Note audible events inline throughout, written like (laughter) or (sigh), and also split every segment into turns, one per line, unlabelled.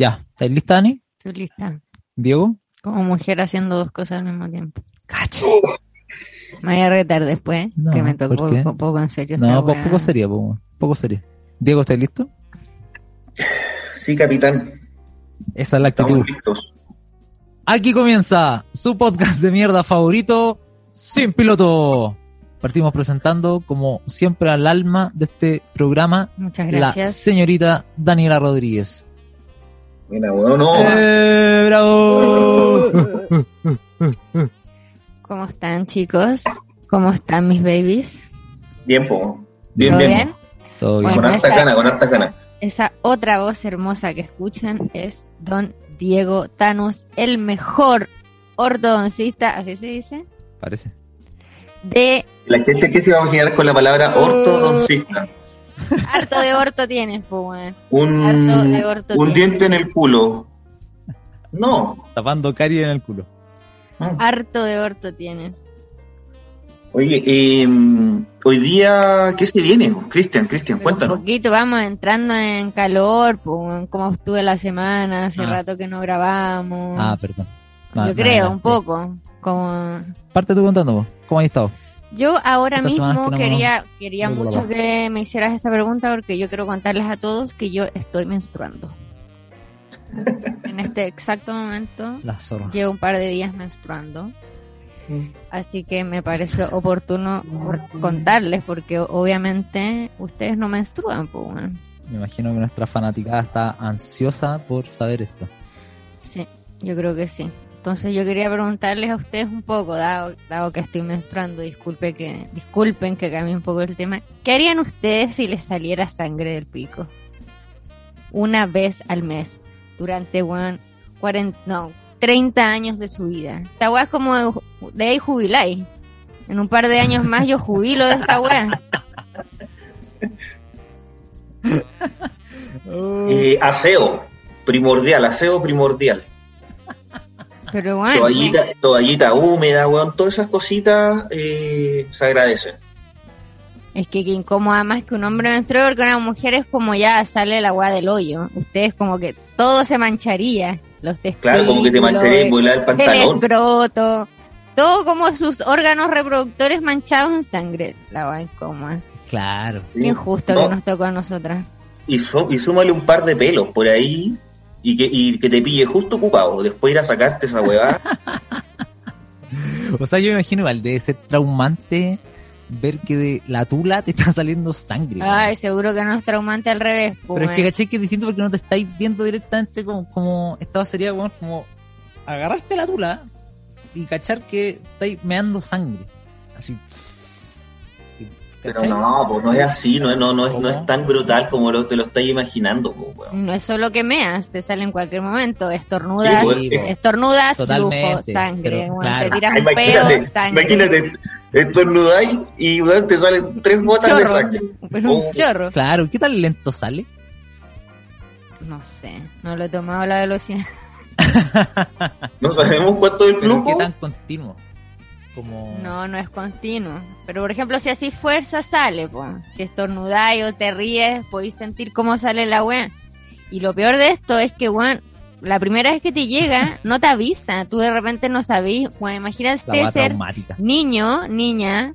Ya, ¿estáis lista, Dani?
estoy lista.
Diego.
Como mujer haciendo dos cosas al mismo tiempo.
Cacho. (laughs)
Me voy a retar después,
No,
que me tocó un poco en serio.
No, po- poco sería, po, poco sería. Diego, ¿estás listo?
Sí, capitán.
Esa es la actitud.
Estamos listos.
Aquí comienza su podcast de mierda favorito, Sin Piloto. Partimos presentando, como siempre, al alma de este programa,
Muchas
la
gracias.
señorita Daniela Rodríguez.
Mira, weón, no.
¡Eh, bravo! (laughs)
¿Cómo están, chicos? ¿Cómo están mis babies?
Bien, po. Bien,
¿Todo
bien.
bien?
Todo bien.
Bueno,
Con harta gana, con harta gana.
Esa otra voz hermosa que escuchan es Don Diego Thanos, el mejor ortodoncista, así se dice,
Parece.
de
La gente que se va a imaginar con la palabra ortodoncista.
harto de orto tienes, pues, weón.
Un,
Harto de orto
un diente en el culo. No.
Tapando caries en el culo.
Harto de orto tienes.
Oye, eh, hoy día, ¿qué se viene? Cristian, Cristian,
Pero un
cuéntanos.
poquito, vamos entrando en calor, pues, cómo estuve la semana, hace
Ah.
rato que no grabamos.
Ah, perdón.
Yo creo, un poco. Como
Parte tú contando. ¿cómo has estado?
Yo ahora mismo
que no-
quería, quería mucho que me hicieras esta pregunta porque yo quiero contarles a todos que yo estoy menstruando. En este exacto momento
La zorra.
llevo un par de días menstruando.
Mm.
Así que me pareció oportuno por- contarles porque obviamente ustedes no menstruan, pues.
Me imagino que nuestra fanaticada está ansiosa por saber esto.
Sí, yo creo que sí. Entonces yo quería preguntarles a ustedes un poco, dado, dado que estoy menstruando, disculpe que, disculpen que cambie un poco el tema. ¿Qué harían ustedes si les saliera sangre del pico? Una vez al mes, durante weón, 40, no, 30 años de su vida. Esta weá es como de, de ahí jubiláis. En un par de años más yo jubilo de esta weá. (laughs)
Eh, aseo, primordial, aseo primordial.
Pero weón,
Toallita, toallita húmeda, weón, todas esas cositas eh, se agradecen.
Es que que incómoda más que un hombre menstrue porque una mujer es como ya sale la agua del hoyo. Ustedes como que todo se mancharía. Los testículos,
Claro, como que te mancharía y volar el
el
pantalón.
escroto, todo como sus órganos reproductores manchados en sangre. La agua incómoda.
Claro.
Sí.
Qué injusto
No,
que nos tocó a nosotras.
y, y súmale un par de pelos por ahí y que, y que te pille justo ocupado. Después ir a sacarte esa huevada. (laughs)
O sea, yo me imagino igual, debe ser traumante ver que de la tula te está saliendo sangre.
Ay, seguro que no es traumante al revés.
Pero es
pues,
que caché que es distinto porque no te estáis viendo directamente como, como esta sería como, como agarrarte la tula y cachar que estáis meando sangre. Así.
Pero no, pues no es así, no, es- no, no, es, no es tan brutal como lo, te lo estáis imaginando. pues.
No es solo que meas, te sale en cualquier momento. Estornudas,
Sí, pues,
estornudas,
Totalmente,
flujo, sangre.
pero,
weón,
claro.
Te tiras un pedo, sangre.
imagínate, estornudáis y weón, te salen tres gotas de sangre.
pero un
Oh.
chorro.
Claro, ¿qué tan lento sale?
No sé, no lo he tomado la velocidad. (laughs)
No sabemos cuánto es el flujo.
¿qué tan continuo? Como...
No, no es continuo. Pero por ejemplo, si así fuerza sale, pues. Si estornudáis o te ríes, podéis sentir cómo sale la weá. Y lo peor de esto es que, weón, la primera vez que te llega, (laughs) no te avisa. Tú de repente no sabís,
La
imagínate ser
traumática.
niño, niña,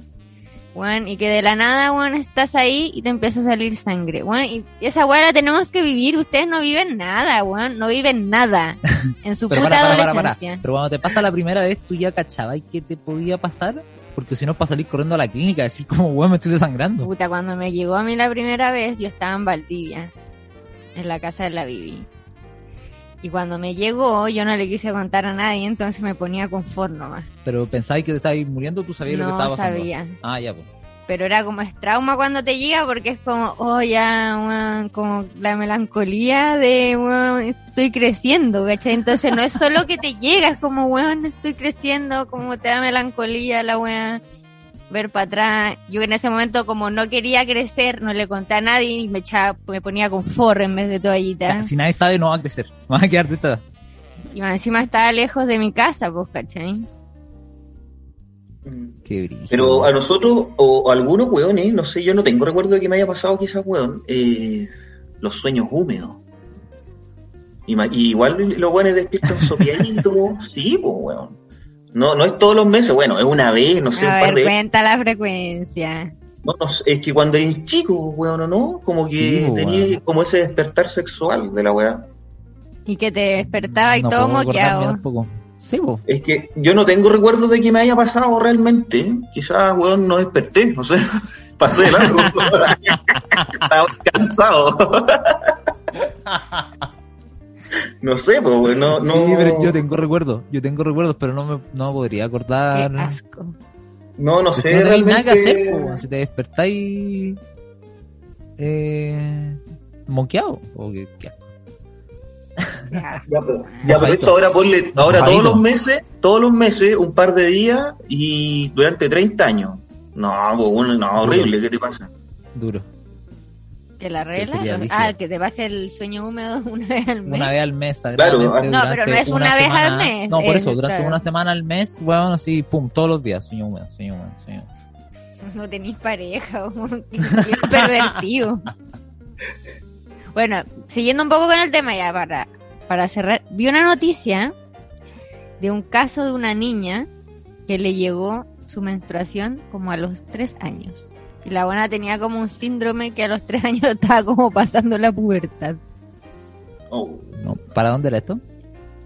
weón, y que de la nada, weón, estás ahí y te empieza a salir sangre, weón, y esa weá la tenemos que vivir, ustedes no viven nada, weón, no viven nada (laughs) en su
Pero
puta
para, para, para, para.
adolescencia.
Pero cuando te pasa la primera vez, ¿tú ya cachabas que te podía pasar? porque si no para salir corriendo a la clínica, decir como, weón, me estoy desangrando.
Puta, cuando me llegó a mí la primera vez, yo estaba en Valdivia, en la casa de la Bibi. Y cuando me llegó, yo no le quise contar a nadie, entonces me ponía con nomás.
Pero pensáis que te estabas muriendo, tú sabías lo que estaba pasando.
No sabía.
Ah, ya, pues.
Pero era como es trauma cuando te llega porque es como, oh, ya, weón, como la melancolía de, weón, estoy creciendo, ¿cachai? Entonces no es solo que te llega, es como, weón, estoy creciendo, como te da melancolía la weón ver para atrás. Yo en ese momento, como no quería crecer, no le conté a nadie y me echaba, me ponía con forro en vez de toallita.
Si nadie sabe, no va a crecer. Va a quedar de esta.
Y encima estaba lejos de mi casa, pues, ¿cachai?
Qué brillo.
Pero a nosotros, o a algunos weones, no sé, yo no tengo recuerdo de que me haya pasado quizás, weón, eh, los sueños húmedos. Y, igual los weones despiertan (laughs) sopiaditos, sí, pues, weón. No, no es todos los meses, bueno, es una vez, no sé,
a un par de cuenta la frecuencia.
No, no, es que cuando eres chico, weón, ¿o no? Como que tenía como ese despertar sexual de la weá.
Y que te despertaba y todo moqueado.
Sí,
Es que yo no tengo recuerdo de que me haya pasado realmente. Quizás, weón, no desperté, no sé. (laughs) Pasé largo. (laughs) Estaba cansado. (laughs) No sé, pues, no, no.
Sí, pero yo tengo recuerdos, yo tengo recuerdos, pero no me no podría acordar.
Qué asco.
No, no sé.
No realmente... nada que hacer, pues, si te despertáis eh, moqueado, o qué, qué asco.
Ya, pero, ya, pero esto ahora ponle, ahora todos los meses, todos los meses, un par de días y durante 30 años. No, pues, no, horrible, ¿qué te pasa?
Duro.
¿Que la regla? ah, que te pase el sueño húmedo (laughs) una vez al mes.
Una vez al mes,
claro.
No, pero no es una, vez al mes.
No, por eso, durante una semana al mes, bueno, así, pum, todos los días, sueño húmedo, sueño húmedo, sueño húmedo.
No tenéis pareja, (laughs) que pervertido. bueno, siguiendo un poco con el tema ya, para, para cerrar, vi una noticia de un caso de una niña que le llegó su menstruación como a los tres años. Y la buena tenía como un síndrome que a los tres años (laughs) estaba como pasando la pubertad.
Oh.
¿Para dónde era esto?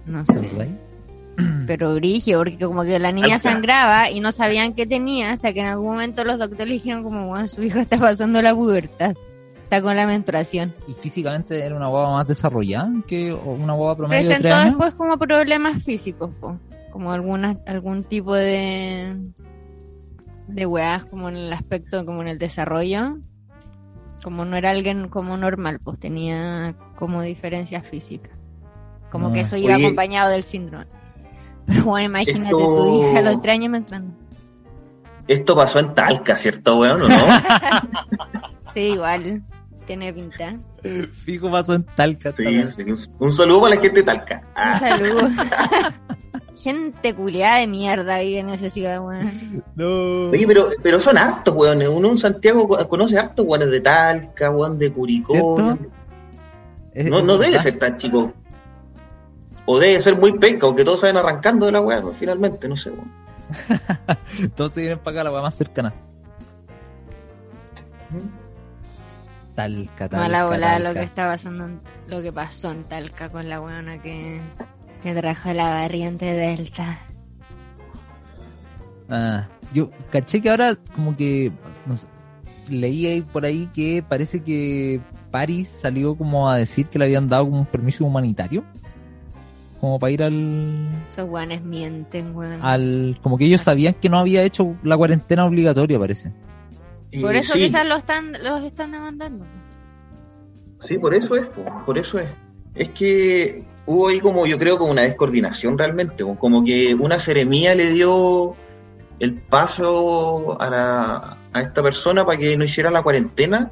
No sé. (clears throat) Pero brigio, porque como que la niña sangraba y no sabían qué tenía hasta que en algún momento los doctores le dijeron como, bueno, su hijo está pasando la pubertad. Está con la menstruación.
¿Y físicamente era una guagua más desarrollada que una guagua promedio
Presentó
de tres años?
después como problemas físicos, como alguna, algún tipo de de weas como en el aspecto, como en el desarrollo. Como no era alguien como normal, pues tenía como diferencias físicas. Como que ah. eso iba acompañado del síndrome. (laughs) Pero bueno, imagínate tu hija a los tres años entrando.
Esto pasó en Talca, ¿cierto, weón? ¿O no? (laughs)
sí, igual. Tiene pinta.
Fijo pasó en Talca.
Un saludo para la gente de Talca. Un
ah. saludo. (laughs) Gente culiada de mierda ahí en esa ciudad, weón. (laughs)
No. Oye, pero, pero son hartos, weón. Uno en Santiago conoce hartos, weones de Talca, weón, de Curicó. No, no debe ser tan chico. O debe ser muy penca, aunque todos saben arrancando de la weá, finalmente, no sé, weón. (laughs)
todos se vienen para acá, la weá más cercana. Talca, Talca.
Mala volada lo que está pasando, lo que pasó en Talca con la weona que que trajo la variante Delta.
Ah, yo caché que ahora como que leí ahí por ahí que parece que París salió como a decir que le habían dado como un permiso humanitario. Como para ir al...
Esos guanes mienten, weón.
Al, como que ellos sabían que no había hecho la cuarentena obligatoria, parece.
Por eso quizás los están, los están demandando.
Sí, por eso es, por eso es. Es que hubo ahí como yo creo como una descoordinación realmente, como que una seremía le dio el paso a, la, a esta persona para que no hiciera la cuarentena,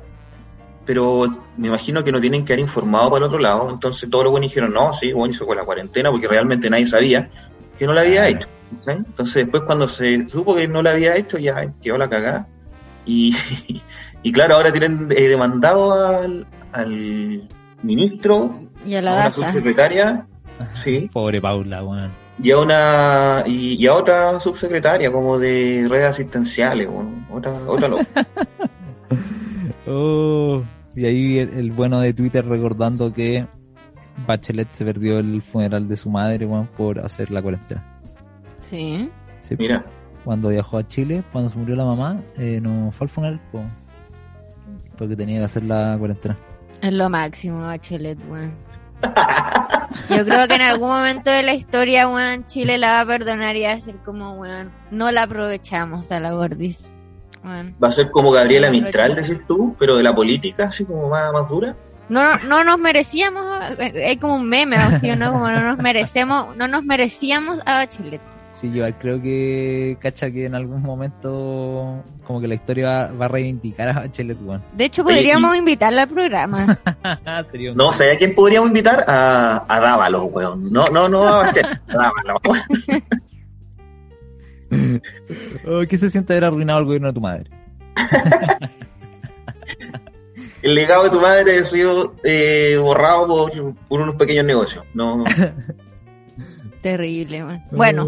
pero me imagino que no tienen que haber informado para el otro lado, entonces todos los buenos dijeron, no, sí, bueno, hizo con la cuarentena, porque realmente nadie sabía que no la había hecho. Entonces después cuando se supo que no la había hecho, ya quedó la cagada. Y, (laughs) y claro, ahora tienen eh, demandado al, al ministro
y a la,
subsecretaria. Sí.
Pobre Paula, bueno.
Y a una y, a otra subsecretaria como de redes asistenciales, bueno, otra otra (laughs)
oh, y ahí el, bueno de Twitter recordando que Bachelet se perdió el funeral de su madre, bueno, por hacer la cuarentena.
Sí.
Mira.
cuando viajó a Chile, cuando se murió la mamá, eh, no fue al funeral, po, porque tenía que hacer la cuarentena.
Es lo máximo, Bachelet, weón. (laughs) Yo creo que en algún momento de la historia, weón, Chile la va a perdonar y va a ser como, weón, no la aprovechamos a la gordis. Weón.
Va a ser como Gabriela Mistral, decís tú, pero de la política, así como más, más dura.
No, no nos merecíamos, eh, hay como un meme, así, ¿no? Como no nos merecemos, no nos merecíamos a Bachelet.
Sí, yo creo que, cacha, que en algún momento como que la historia va, va a reivindicar a Bachelet, weón.
De hecho,
Oye,
podríamos
y-
invitarla al programa. (laughs)
Sería un-
No sé a quién podríamos invitar a, a Dávalos, weón. No, no, no a Bachelet, (laughs) a Dávalos. (laughs)
Oh, ¿Qué se siente haber arruinado el gobierno de tu madre?
El legado de tu madre ha sido eh, borrado por, por unos pequeños negocios. No,
Terrible, weón. Bueno,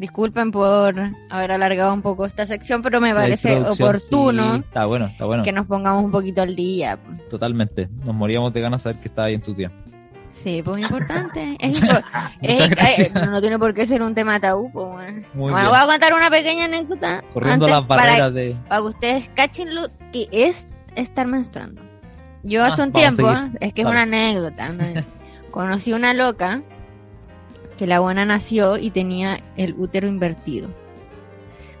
disculpen por haber alargado un poco esta sección, pero me parece oportuno
sí, está bueno, está bueno.
que nos pongamos un poquito al día.
Totalmente. Nos moríamos de ganas de saber que estaba ahí en tu tía.
Sí, pues importante. (laughs) Es impor- (laughs) es- eh, no tiene por qué ser un tema tabú, pues, Bueno, voy a contar una pequeña anécdota
Corriendo
antes
las barreras
para,
de...
para que ustedes cachen lo que es estar menstruando. Yo
Ah,
hace un tiempo, es que
Dale.
es una anécdota, ¿no? (laughs) conocí una loca que la buena nació y tenía el útero invertido.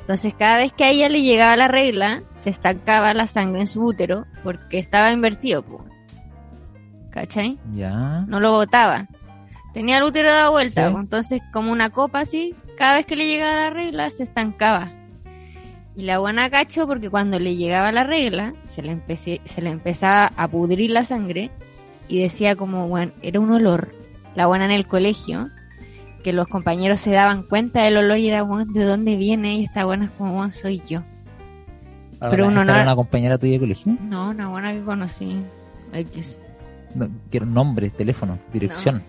Entonces cada vez que a ella le llegaba la regla, se estancaba la sangre en su útero porque estaba invertido, pues. ¿Cachai?
Ya.
no lo botaba. Tenía el útero dado vuelta,
Sí.
entonces como una copa así, cada vez que le llegaba la regla se estancaba. Y la buena cacho porque cuando le llegaba la regla, se le, empecé, se le empezaba a pudrir la sangre y decía como, bueno, era un olor. La buena en el colegio, que los compañeros se daban cuenta del olor y era, bueno, ¿de dónde viene? Y esta buena es como, bueno, soy yo.
Ahora,
Pero uno
¿esta
no-
era una compañera tuya de colegio?
No, una buena que conocí. X.
No, quiero nombre, teléfono, dirección.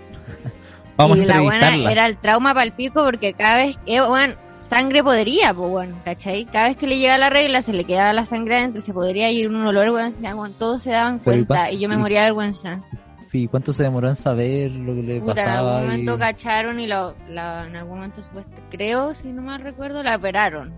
(laughs) Vamos
y
a
la buena era el trauma para el pico porque cada vez, eh, bueno, sangre podría, pues bueno, ¿cachai? Cada vez que le llegaba la regla se le quedaba la sangre adentro se podría ir un olor, se daban- todos se daban
Pero ¿y
cuenta y yo me moría de vergüenza.
¿Cuánto se demoró en saber lo que le
Puta, en
pasaba?
algún momento
y-
cacharon y lo, la- en algún momento creo, si no mal recuerdo, la operaron.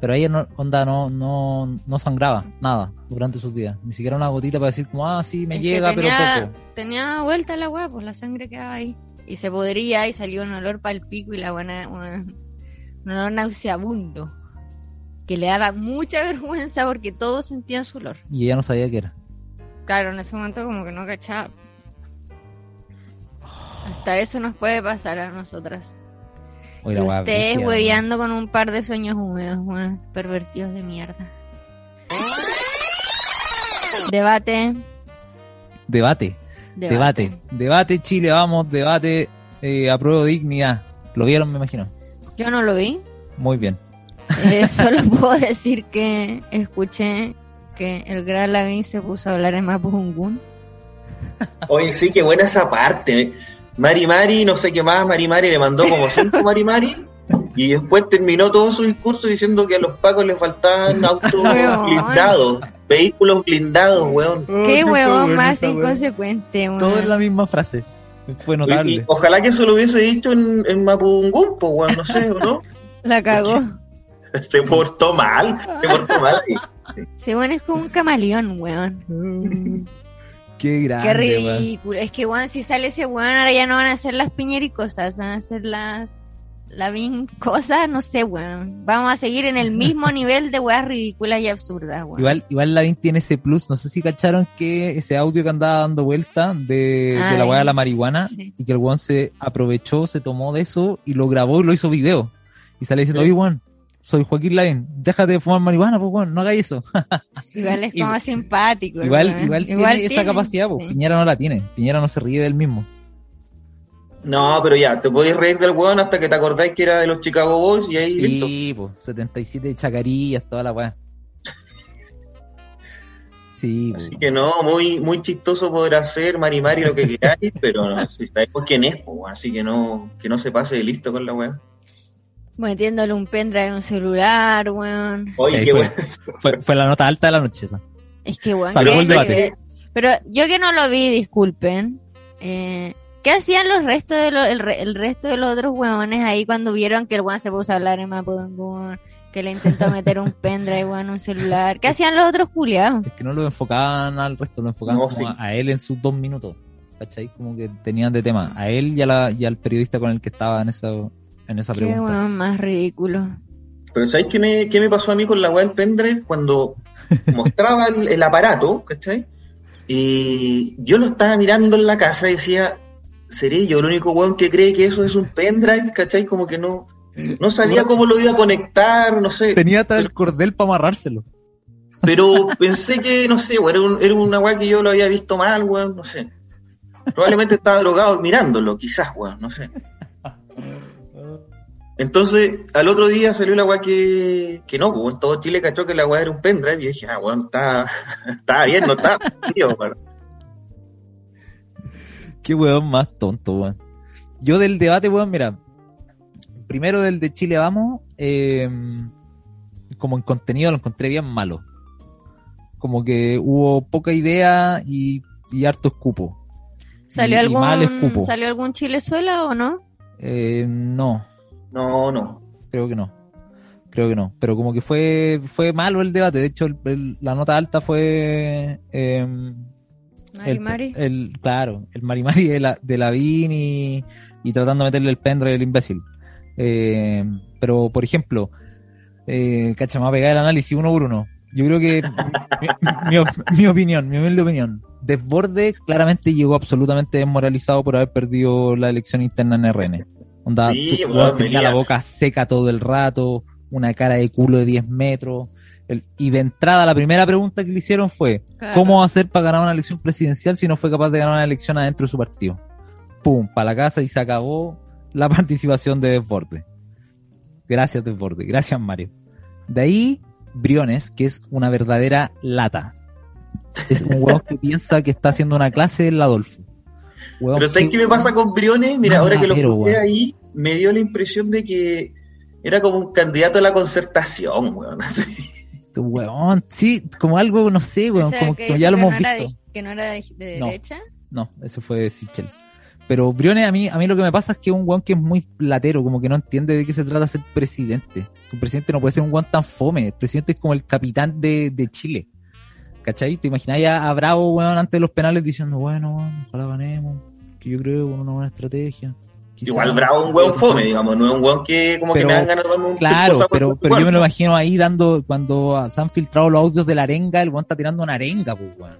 Pero ella no, onda, no, no, no sangraba nada durante sus días. Ni siquiera una gotita para decir como, ah, sí, me
Es
llega, pero poco.
Tenía vuelta la weá, pues la sangre quedaba ahí. Y se podría y salió un olor para el pico y la buena, un olor nauseabundo. Que le daba mucha (laughs) vergüenza porque todos sentían su olor.
Y ella no sabía qué era.
Claro, en ese momento como que no cachaba. Hasta eso nos puede pasar a nosotras. Y ustedes hueveando con un par de sueños húmedos, weón, pervertidos de mierda. Debate,
Debate, debate, debate, Chile, vamos, debate, eh, apruebo dignidad. ¿Lo vieron, me imagino?
Yo no lo vi.
Muy bien.
Eh, (laughs) solo puedo decir que escuché que el Gran Lavín se puso a hablar en Mapudungun.
Oye, sí, qué buena esa parte. Mari Mari, no sé qué más, Mari Mari le mandó como cinco Mari Mari. Y después terminó todo su discurso diciendo que a los pacos les faltaban (laughs) autos
Weón.
blindados, vehículos blindados, weón.
Qué huevón
bueno
más inconsecuente, weón.
Todo en la misma frase. Fue
Y,
notable.
y ojalá que eso lo hubiese dicho en, en Mapudungun, pues, weón, no sé, ¿o ¿no? (laughs)
La cagó. (laughs)
Se portó mal, se portó mal.
Sí, bueno, es como un camaleón, weón.
Qué grande.
Qué ridículo. Es que, weón, si sale ese weón, ahora ya no van a hacer las piñericosas, van a hacer las. La bin cosas, no sé, weón. Vamos a seguir en el mismo (laughs) nivel de weas ridículas y absurdas, weón.
Igual, igual Lavín tiene ese plus. No sé si cacharon que ese audio que andaba dando vuelta de, de la weá de la marihuana
sí.
y que el weón se aprovechó, se tomó de eso y lo grabó y lo hizo video. Y sale diciendo,
Sí.
oye, weón, soy Joaquín Lavín, déjate de fumar marihuana, pues weón, no hagáis eso. (laughs)
Igual es como
Igual-
simpático.
igual,
weón.
igual, tiene esa capacidad, pues
sí.
Piñera no la tiene. Piñera no se ríe del mismo.
No, pero ya, te podés reír del weón hasta que te acordáis que era de los Chicago Boys y ahí listo.
Sí, pues, 77 chacarillas, toda la weá. Sí, pues.
Así que no, muy, muy chistoso podrá ser Mari Mari lo que queráis, (laughs) pero no, si sabemos quién es, pues, así que no, que no se pase de listo con la weá.
Metiéndole un pendrive en un celular, weón.
Oye, qué
fue.
weón.
Fue, fue la nota alta de la noche esa.
Es que, weón.
Salvó
¿qué-
el debate.
Pero yo que no lo vi, disculpen. Eh, ¿Qué hacían los restos de los, el, re- el resto de los otros weones ahí cuando vieron que el weón se puso a hablar en Mapudungun? Que le intentó (laughs) meter un pendrive o en un celular. ¿Qué hacían los otros culiados?
Es que no lo enfocaban al resto, lo enfocaban
No,
como
sí.
a, a él en sus dos minutos. ¿Cachai? Como que tenían de tema a él y, a la, y al periodista con el que estaba en esa, en esa
Qué
pregunta.
weón más ridículo.
Pero ¿sabéis qué me, qué me pasó a mí con la weá del pendrive? Cuando (laughs) mostraba el, el aparato, ¿cachai? Y yo lo estaba mirando en la casa y decía, ¿seré yo el único weón que cree que eso es un pendrive? ¿Cachai? Como que no, no sabía cómo lo iba a conectar, no sé.
Tenía hasta el cordel para amarrárselo.
Pero pensé que, no sé, weón, era, un- era una weá que yo lo había visto mal, weón, no sé. Probablemente estaba drogado mirándolo, quizás, weón, no sé. Entonces, al otro día salió la weá que, que no, pues en todo Chile cachó que la weá era un pendrive y dije, ah, weón, está, (laughs) está bien, no está, (laughs) tío, weón.
Qué weón más tonto, weón. Yo del debate, weón, mira. Primero del de Chile Vamos, eh, como en contenido lo encontré bien malo. Como que hubo poca idea y, y harto escupo.
¿Salió
Y- y mal
algún,
escupo.
¿Salió algún Chilezuela o no?
Eh, no,
No, no.
creo que no. Creo que no. Pero como que fue, fue malo el debate. De hecho, el- el- la nota alta fue... eh,
Mari
el,
Mari.
el- claro, el Marimari de, la, de Lavín y, y tratando de meterle el pendrive al imbécil. Eh, pero, por ejemplo, eh, cacha, me va a pegar el análisis uno por uno. Yo creo que mi, mi opinión, mi humilde opinión, Desborde claramente llegó absolutamente desmoralizado por haber perdido la elección interna en RN. Onda,
Sí,
tú- tenía la boca seca todo el rato, una cara de culo de 10 metros. El- y de entrada, la primera pregunta que le hicieron fue:
Claro.
¿Cómo hacer para ganar una elección presidencial si no fue capaz de ganar una elección adentro de su partido? Pum, para la casa y se acabó la (laughs) participación de Desborde. Gracias, Desborde. Gracias, Mario. De ahí, Briones, que es una verdadera lata. Es un huevón que (laughs) piensa que está haciendo una clase en la Adolfo.
Pero ¿sabes
que-
qué me pasa con Briones? Mira, ahora que lo
weón.
ahí, me dio la impresión de que era como un candidato a la concertación, weón. (laughs) así.
Este Huevón, sí, como algo, no sé,
O sea,
como
que
ya lo hemos
no era
visto.
de- que no era de, de
No.
derecha.
No, ese fue Sichel. Pero Briones, a mí, a mí lo que me pasa es que es un guan que es muy latero, como que no entiende de qué se trata ser presidente. Un presidente no puede ser un guan tan fome. El presidente es como el capitán de, de Chile. ¿Cachai? ¿Te imaginas a, a Bravo, weón, antes de los penales diciendo, bueno, weón, ojalá ganemos, que yo creo con una buena estrategia. Quizá-
Igual Bravo es un weón fome, digamos, no es un weón que como
Pero-
que me dan ganas de un
Claro, pero, pero yo me lo imagino ahí dando, cuando se han filtrado los audios de la arenga, el weón está tirando una arenga, pues, weón.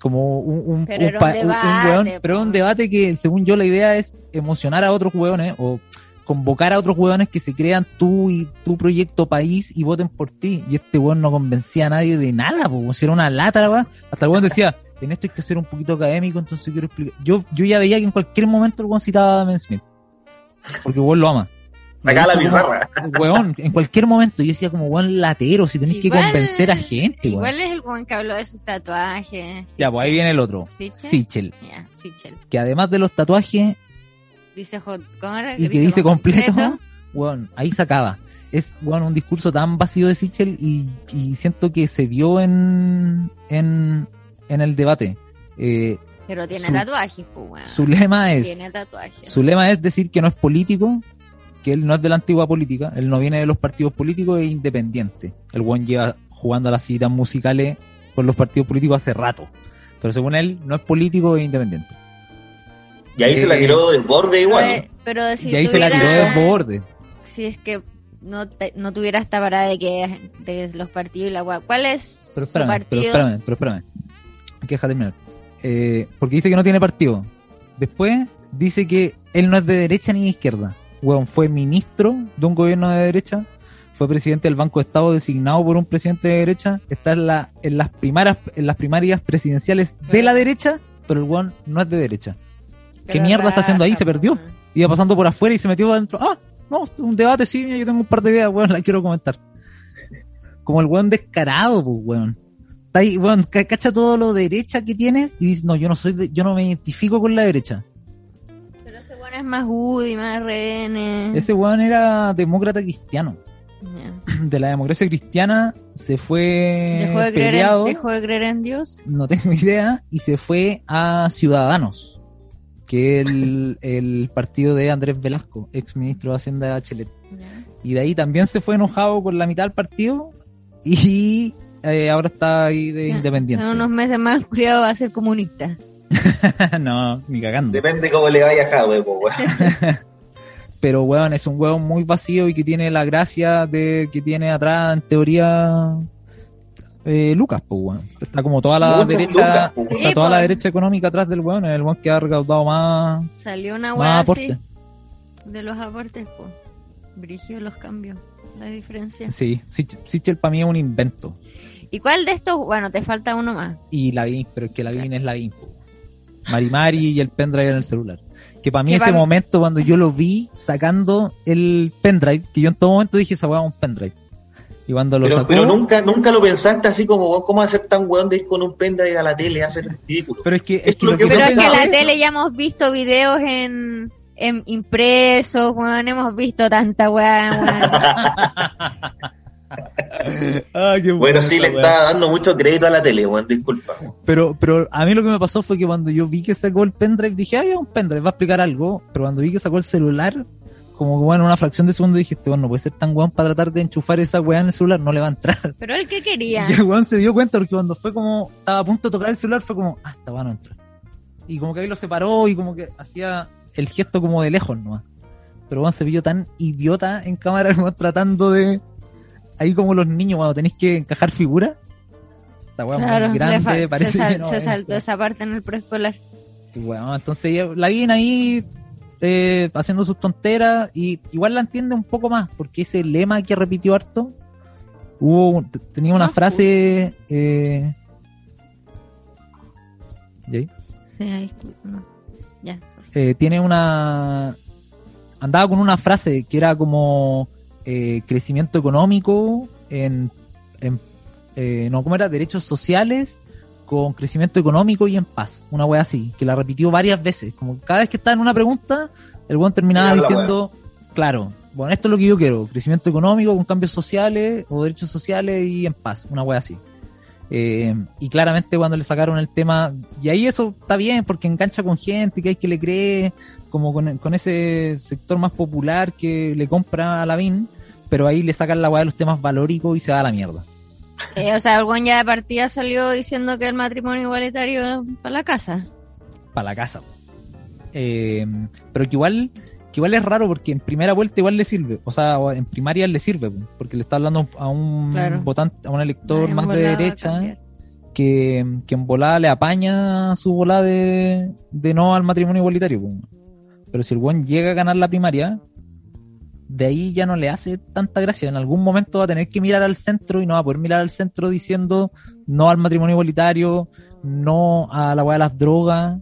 Como un, un,
Pero
un
era un
pa- un- un
debate,
weón,
po.
pero es un debate que, según yo, la idea es emocionar a otros weones o convocar a otros weones que se crean tú y tu proyecto país y voten por ti. Y este weón no convencía a nadie de nada, pues, si era una lata, la weá. Hasta el weón decía, en esto hay que ser un poquito académico, entonces quiero explicar. Yo, yo ya veía que en cualquier momento el weón citaba a Dan Smith. Porque el weón lo ama.
Sacá la pizarra.
Weón, en cualquier momento yo decía como weón latero, si tenés que
Igual-
convencer a gente, weón.
Igual es el buen que habló de sus tatuajes.
Ya, pues ahí viene el otro.
¿Sichel?
Sichel. Que además de los tatuajes
Dice hot,
y que dice completo, weón, ahí se acaba. Es, weón, un discurso tan vacío de Sichel y, y siento que se vio en, en, en el debate. Eh,
Pero tiene
Su-
tatuajes, pues,
su lema es,
Tiene tatuajes.
su lema es decir que no es político, que él no es de la antigua política, él no viene de los partidos políticos, es independiente. El weón lleva jugando a las citas musicales con los partidos políticos hace rato. Pero según él, no es político, es independiente.
Y ahí se la
Eh,
tiró de borde igual.
Pero, pero si
y ahí se la tiró de borde.
Si es que no, te- no tuviera esta parada de que de los partidos y la weá. ¿Cuál es
Pero
su
espérame,
partido?
pero espérame, pero espérame. Dejar terminar. Eh, porque dice que no tiene partido. Después dice que él no es de derecha ni de izquierda. Weón, fue ministro de un gobierno de derecha. Fue presidente del Banco de Estado designado por un presidente de derecha. Está en, la, en, las, primarias, en las primarias presidenciales de la derecha, pero el weón no es de derecha. ¿Qué mierda está haciendo ahí? Se perdió. Iba pasando por afuera y se metió adentro. Ah, no, un debate, sí, yo tengo un par de ideas, weón, las quiero comentar. Como el weón descarado, pues, weón. Está ahí, ca- cacha todo lo derecha que tienes y dice, no, yo no soy, de- yo no me identifico con la derecha.
Pero ese weón es más UDI, más RN.
Ese weón era demócrata cristiano. De la democracia cristiana se fue
Dejó, de creer
peleado,
en, dejó de creer en Dios.
no tengo (laughs) idea, y se fue a Ciudadanos, que es el, el partido de Andrés Velasco, ex ministro de Hacienda de Bachelet. Y de ahí también se fue enojado con la mitad del partido y eh, ahora está ahí de independiente.
En unos meses más, el culiado va a ser comunista. (laughs)
no, ni cagando.
Depende cómo le vaya a Jadwe, po, weón. (laughs)
Pero, weón, es un weón muy vacío y que tiene la gracia de que tiene atrás, en teoría, eh, Lucas, pues, weón. Está como toda la
Muchas
derecha,
lucas,
está
Sí,
toda la derecha económica atrás del weón, es el weón que ha recaudado más,
Salió una weá
aporte.
así de los aportes, pues. Brigio los cambios, la diferencia.
Sí, Sich- Sichel para mí es un invento.
¿Y cuál de estos? Bueno, te falta uno más.
Y Lavín, pero es que Lavín es Lavín, po. Mari Mari y el pendrive en el celular. Que para mí ese momento cuando yo lo vi sacando el pendrive, que yo en todo momento dije esa weá es un pendrive. Y cuando lo
Pero,
sacó,
pero nunca, nunca lo pensaste así como, weón, ¿cómo ser tan weón de ir con un pendrive a la tele a hacer ridículo?
pero es que, es que
lo que
Pero es que en la tele ya hemos visto videos en, en impresos, weón, hemos visto tanta weá, weón. (laughs)
Ah, qué
Bueno, sí,
esa
le está dando mucho crédito a la tele, weón, disculpa.
Pero, pero a mí lo que me pasó fue que cuando yo vi que sacó el pendrive, dije, ay, es un pendrive, va a explicar algo. Pero cuando vi que sacó el celular, como que bueno, en una fracción de segundo dije, este weón no puede ser tan weón para tratar de enchufar esa weá en el celular, no le va a entrar.
Pero él que quería. (laughs)
Y el weón se dio cuenta porque cuando fue como, estaba a punto de tocar el celular, fue como, ah, esta weá no entra. Y como que ahí lo separó y como que hacía el gesto como de lejos nomás. Pero weón se vio tan idiota en cámara (laughs) como tratando de, ahí como los niños cuando tenéis que encajar figuras. Esta weá
Claro,
grande, parece
se,
que
sal- (laughs)
no
se saltó esa parte en el preescolar.
Bueno, entonces la vi ahí eh, haciendo sus tonteras y igual la entiende un poco más porque ese lema que repitió harto hubo tenía una
Ah,
frase eh, ¿y?
Sí, ahí. no. Ya.
Eh, tiene una andaba con una frase que era como eh, crecimiento económico en, en eh, no cómo era derechos sociales con crecimiento económico y en paz. Una wea así que la repitió varias veces. Como cada vez que estaba en una pregunta el weón terminaba diciendo claro bueno esto es lo que yo quiero crecimiento económico con cambios sociales o derechos sociales y en paz. Una wea así eh, y claramente cuando le sacaron el tema, y ahí eso está bien porque engancha con gente que hay que le cree, como con, con ese sector más popular que le compra a Lavín, pero ahí le sacan la weá de los temas valóricos y se va a la mierda.
Eh, o sea, el ya de partida salió diciendo que el matrimonio igualitario es para la casa.
Para la casa. Eh, pero que igual, que igual es raro porque en primera vuelta igual le sirve, o sea, en primaria le sirve, po, porque le está hablando a un
Claro.
votante, a un elector más de derecha. que, que en volada le apaña su volada de, de no al matrimonio igualitario. Pero si el buen llega a ganar la primaria, de ahí ya no le hace tanta gracia. En algún momento va a tener que mirar al centro y no va a poder mirar al centro diciendo no al matrimonio igualitario, no a la weá de las drogas.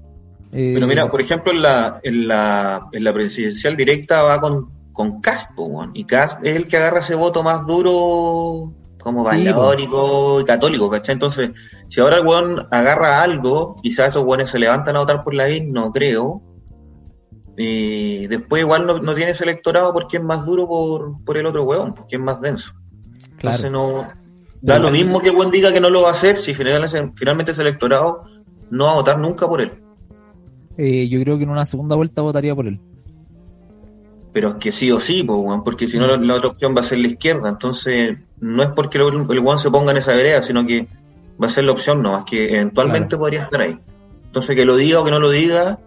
Eh,
Pero mira, por ejemplo, en la, en la, en la presidencial directa va con, con Cast, po, weón. y Cast es el que agarra ese voto más duro como
Sí,
valórico y católico, ¿cachai? Entonces, si ahora el weón agarra algo, quizás esos weones se levantan a votar por la IN, no creo. Y después igual no, no tiene ese electorado porque es más duro por, por el otro weón, porque es más denso. Entonces
claro.
no da lo mismo que el buen diga que no lo va a hacer si finalmente, finalmente ese electorado no va a votar nunca por él.
Eh, yo creo que en una segunda vuelta votaría por él.
Pero es que sí o sí, porque si no la, la otra opción va a ser la izquierda. Entonces, no es porque el, el weón se ponga en esa vereda, sino que va a ser la opción, no, es que eventualmente
Claro.
podría estar ahí. Entonces, que lo diga o que no lo diga,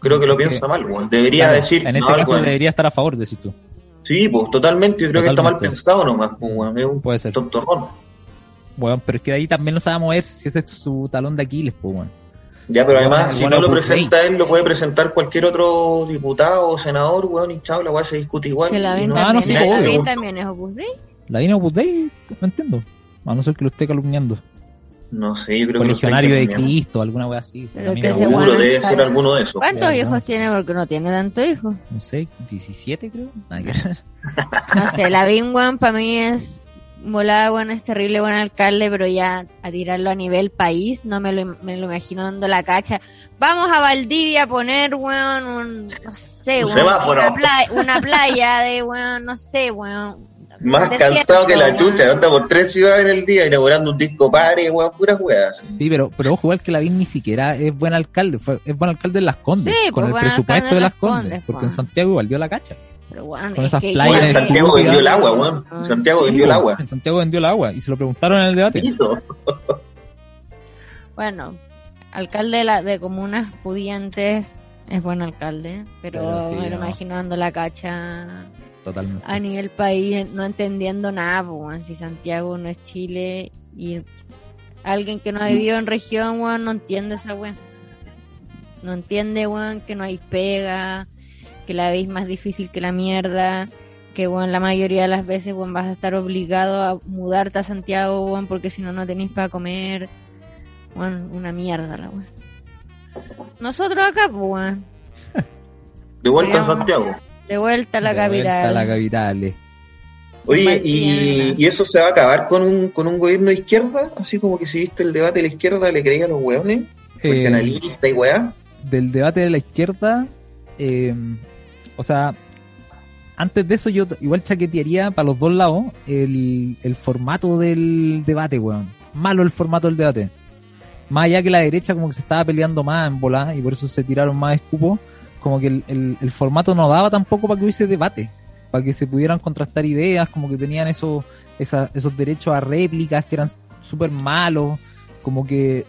creo que lo piensa mal, weón. Debería
Claro,
decir.
en ese caso debería estar a favor, decís tú.
Sí, pues totalmente. Yo creo que está mal pensado nomás, pues. Es un
Puede ser.
tontorrón.
Bueno, pero es que ahí también no a mover si ese es su talón de Aquiles, pues, bueno.
Ya, pero
Bueno,
además, si
bueno,
no lo presenta él, lo puede presentar cualquier otro diputado o senador, weón, y chao, la weá se discute igual.
Que la
no-
Ah,
también,
no, sí,
la ven también es Opus Dei.
La Dina Opus Dei, no entiendo. A no ser que lo esté calumniando.
No sé, yo creo que
Colegionario de. Cristo, alguna wea así.
Pero que.
Seguro
bueno
debe ser alguno de esos.
¿Cuántos hijos
no.
tiene? Porque no tiene tantos hijos.
No sé, 17 creo. Nada que ver.
No sé, la Bing One para mí es volada, bueno, es terrible buen alcalde, pero ya a tirarlo a nivel país, no me lo, me lo imagino dando la cacha. Vamos a Valdivia a poner, weón, un, no sé,
Un
weón,
semáforo.
una, playa, una playa de, weón, no sé, weón.
Más cansado que la
weón.
chucha, anda por tres ciudades en el día inaugurando un disco padre, weón, puras weas.
Sí, pero, pero ojo, igual que Lavín ni siquiera es buen alcalde. Fue, es buen alcalde en Las Condes.
Sí,
con
pues,
el presupuesto de Las Condes.
Condes,
porque
pues.
en Santiago igual dio la cacha.
Pero, weón,
Con
es
esas
que
playas
que-
Santiago vendió el agua, weón.
Ah,
Santiago
Sí,
vendió el agua.
en Santiago vendió el agua y se lo preguntaron en el debate.
Bueno, alcalde de, la, de comunas pudientes es buen alcalde, pero,
Pero sí,
me lo
no.
imagino dando la cacha
Totalmente.
a nivel país, no entendiendo nada, pues, weón, si Santiago no es Chile y alguien que no ha vivido en región, weón, no entiende esa weón. No entiende, weón, que no hay pega, que la es más difícil que la mierda, que, weón, la mayoría de las veces, weón, vas a estar obligado a mudarte a Santiago, weón, porque si no, no tenéis para comer. Weón, una mierda la weón. Nosotros acá, pues, weón,
De vuelta a Santiago.
de vuelta a la
De vuelta
capital.
a la capital. eh.
Oye, y, y eso se va a acabar con un, con un gobierno de izquierda? Así como que si viste el debate de la izquierda, le creía a los hueones,
Eh,
analista y weá.
del debate de la izquierda, eh, o sea, antes de eso yo igual chaquetearía para los dos lados el, el formato del debate, weón. Malo el formato del debate. Más allá que la derecha como que se estaba peleando más en bola y por eso se tiraron más escupos, como que el, el- el formato no daba tampoco para que hubiese debate, para que se pudieran contrastar ideas, como que tenían esos, esos derechos a réplicas que eran súper malos, como que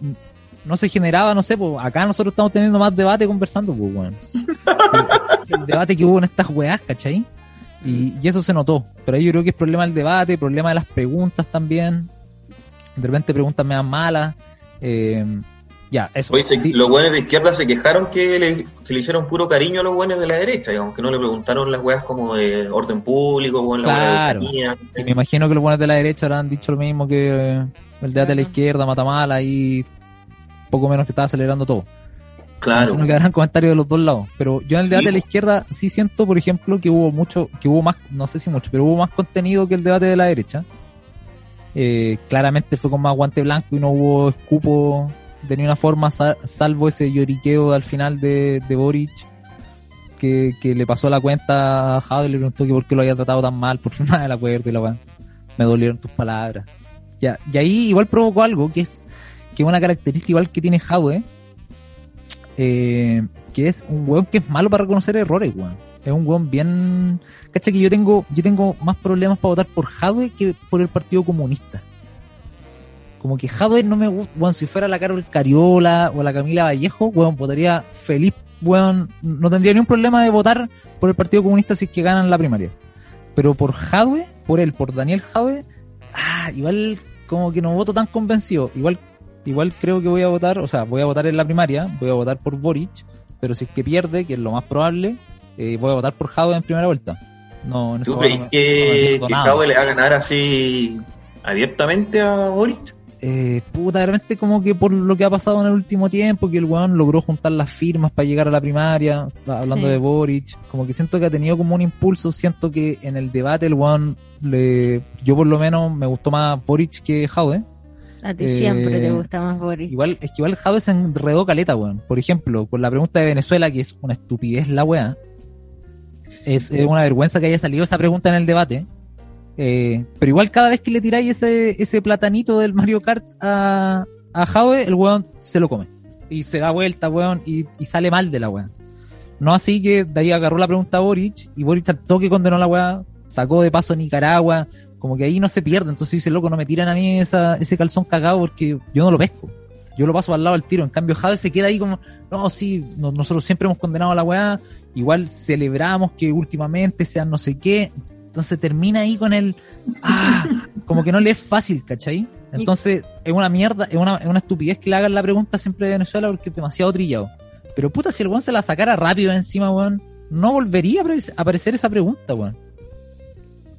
no se generaba, no sé, pues acá nosotros estamos teniendo más debate conversando, pues, weón. (laughs) El, el debate que hubo en estas weás, ¿cachai? Y, y eso se notó. Pero ahí yo creo que es problema del debate, problema de las preguntas también. De repente preguntas me dan malas. Eh, ya, eso.
Oye, se- los buenos de izquierda se quejaron que le, que le hicieron puro cariño a los buenos de la derecha, digamos, que no le preguntaron las weas como de orden público, o en la
Claro. y me imagino que los buenos de la derecha habrán dicho lo mismo que eh, el debate de la izquierda, mata mala y poco menos que estaba acelerando todo.
Claro.
Imagino que habrán comentarios de los dos lados. Pero yo en el debate
Sí.
de la izquierda sí siento, por ejemplo, que hubo mucho, que hubo más, no sé si mucho, pero hubo más contenido que el debate de la derecha. Eh, claramente fue con más guante blanco y no hubo escupo de ninguna forma, sa- salvo ese lloriqueo al final de, de Boric, que, que le pasó la cuenta a Jado y le preguntó que por qué lo había tratado tan mal (laughs) por firmar el acuerdo y la. Me dolieron tus palabras. Ya, y ahí igual provocó algo que es que es una característica igual que tiene Jadwe, eh, que es un weón que es malo para reconocer errores, weón. Es un weón bien... Cacha que yo tengo, yo tengo más problemas para votar por Jadwe que por el Partido Comunista. Como que Jadwe no me gusta, weón, si fuera la Carol Cariola o la Camila Vallejo, weón, votaría feliz, weón, no tendría ni un problema de votar por el Partido Comunista si es que ganan la primaria. Pero por Jadwe, por él, por Daniel Jadwe, ah, igual como que no voto tan convencido. Igual, igual creo que voy a votar, o sea, voy a votar en la primaria, voy a votar por Boric, pero si es que pierde, que es lo más probable, eh, voy a votar por Jadwe en primera vuelta. No, en
¿Tú crees
no me-
que,
no
que. Jadwe le va a ganar así abiertamente a Boric?
Eh, puta, de repente como que por lo que ha pasado en el último tiempo, que el weón logró juntar las firmas para llegar a la primaria, hablando
Sí.
de Boric, como que siento que ha tenido como un impulso, siento que en el debate el weón le, yo por lo menos me gustó más Boric que Jaude.
A ti
Eh,
siempre te gusta más Boris.
Igual, es que igual Jaude se enredó caleta, weón. Por ejemplo, con la pregunta de Venezuela, que es una estupidez la weá, es, es una vergüenza que haya salido esa pregunta en el debate. Eh, pero igual cada vez que le tiráis ese, ese platanito del Mario Kart a, a Jaude, el weón se lo come. Y se da vuelta, weón, y, y sale mal de la weá. No así que de ahí agarró la pregunta a Boric, y Boric al toque condenó la weá, sacó de paso a Nicaragua, como que ahí no se pierde. Entonces dice, loco, no me tiran a mí esa, ese calzón cagado porque yo no lo pesco. Yo lo paso al lado del tiro. En cambio, Jade se queda ahí como, no, sí, no- nosotros siempre hemos condenado a la weá. Igual celebramos que últimamente sean no sé qué. Entonces termina ahí con el, ah, como que no le es fácil, ¿cachai? Entonces es una mierda, es una, es una estupidez que le hagan la pregunta siempre de Venezuela porque es demasiado trillado. Pero puta, si el weón se la sacara rápido encima, weón, no volvería a aparecer esa pregunta, weón.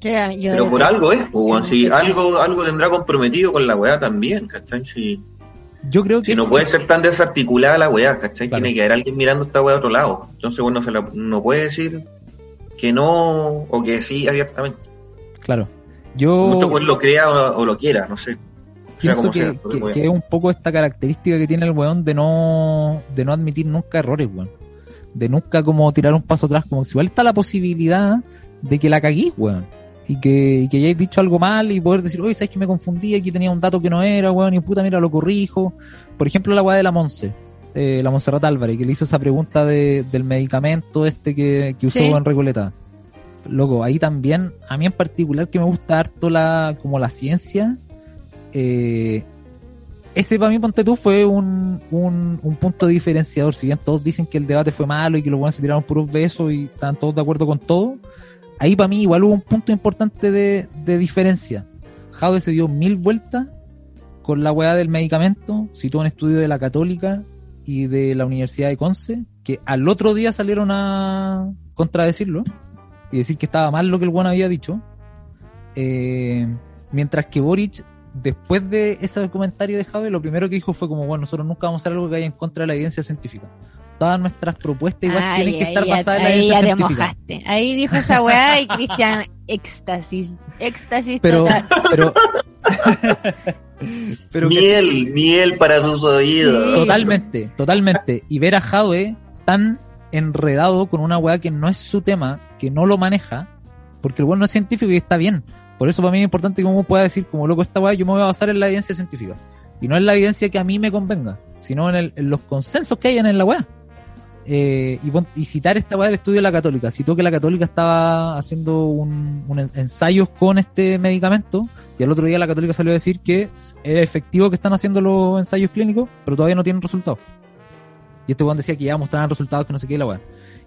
Yo-
Pero por algo es, pues, weón, si algo, algo tendrá comprometido con la weá también, ¿cachai? Si,
Yo creo que
si no puede ser tan desarticulada la weá, ¿cachai?
Claro.
Tiene que haber alguien mirando esta weá a otro lado. Entonces, bueno, se la- no puede decir que no o que sí abiertamente.
Claro. Yo
Mucho pues lo crea o, o lo quiera, no sé.
Pienso
como
que,
sea,
que-
pues,
que es un poco esta característica que tiene el weón de no, de no admitir nunca errores, weón. De nunca como tirar un paso atrás, como si igual está la posibilidad de que la caguís, weón. Y que, y que hayáis dicho algo mal y poder decir, oye, sabes que me confundí, aquí tenía un dato que no era, weón, y puta, mira, lo corrijo. Por ejemplo, la weá de la Monse, eh, la Monserrat Álvarez, que le hizo esa pregunta de, del medicamento este que, que usó
Sí.
en Recoleta. loco, ahí también, a mí en particular que me gusta harto la, como la ciencia, eh, ese para mí, ponte tú, fue un, un, un, punto diferenciador. Si bien todos dicen que el debate fue malo y que los buenos se tiraron puros besos y estaban todos de acuerdo con todo, ahí para mí igual hubo un punto importante de, de diferencia. Jaude se dio mil vueltas con la weá del medicamento, citó un estudio de la Católica y de la Universidad de Conce, que al otro día salieron a contradecirlo y decir que estaba mal lo que el Juan había dicho. Eh, mientras que Boric, después de ese comentario de Javi, lo primero que dijo fue como, bueno, nosotros nunca vamos a hacer algo que vaya en contra de la evidencia científica. Todas nuestras propuestas igual
Ay,
tienen que estar
ya-
basadas en la
ahí
evidencia
ya te
científica.
mojaste. Ahí dijo esa weá y Cristian, éxtasis. Éxtasis
Pero,
total.
pero, (laughs) pero que-
miel, miel para tus oídos.
Sí.
Totalmente, totalmente. Y ver a Jadwe tan enredado con una weá que no es su tema, que no lo maneja, porque el weón no es científico y está bien. Por eso para mí es importante que uno pueda decir, como loco esta weá, yo me voy a basar en la evidencia científica. Y no en la evidencia que a mí me convenga, sino en, el- en los consensos que hayan en la weá. Eh, y, y citar esta weá del estudio de la católica. Citó que la católica estaba haciendo un, un en- ensayos con este medicamento y al otro día la católica salió a decir que es efectivo que están haciendo los ensayos clínicos, pero todavía no tienen resultados. Y este weón decía que ya mostraban resultados que no sé qué la weá.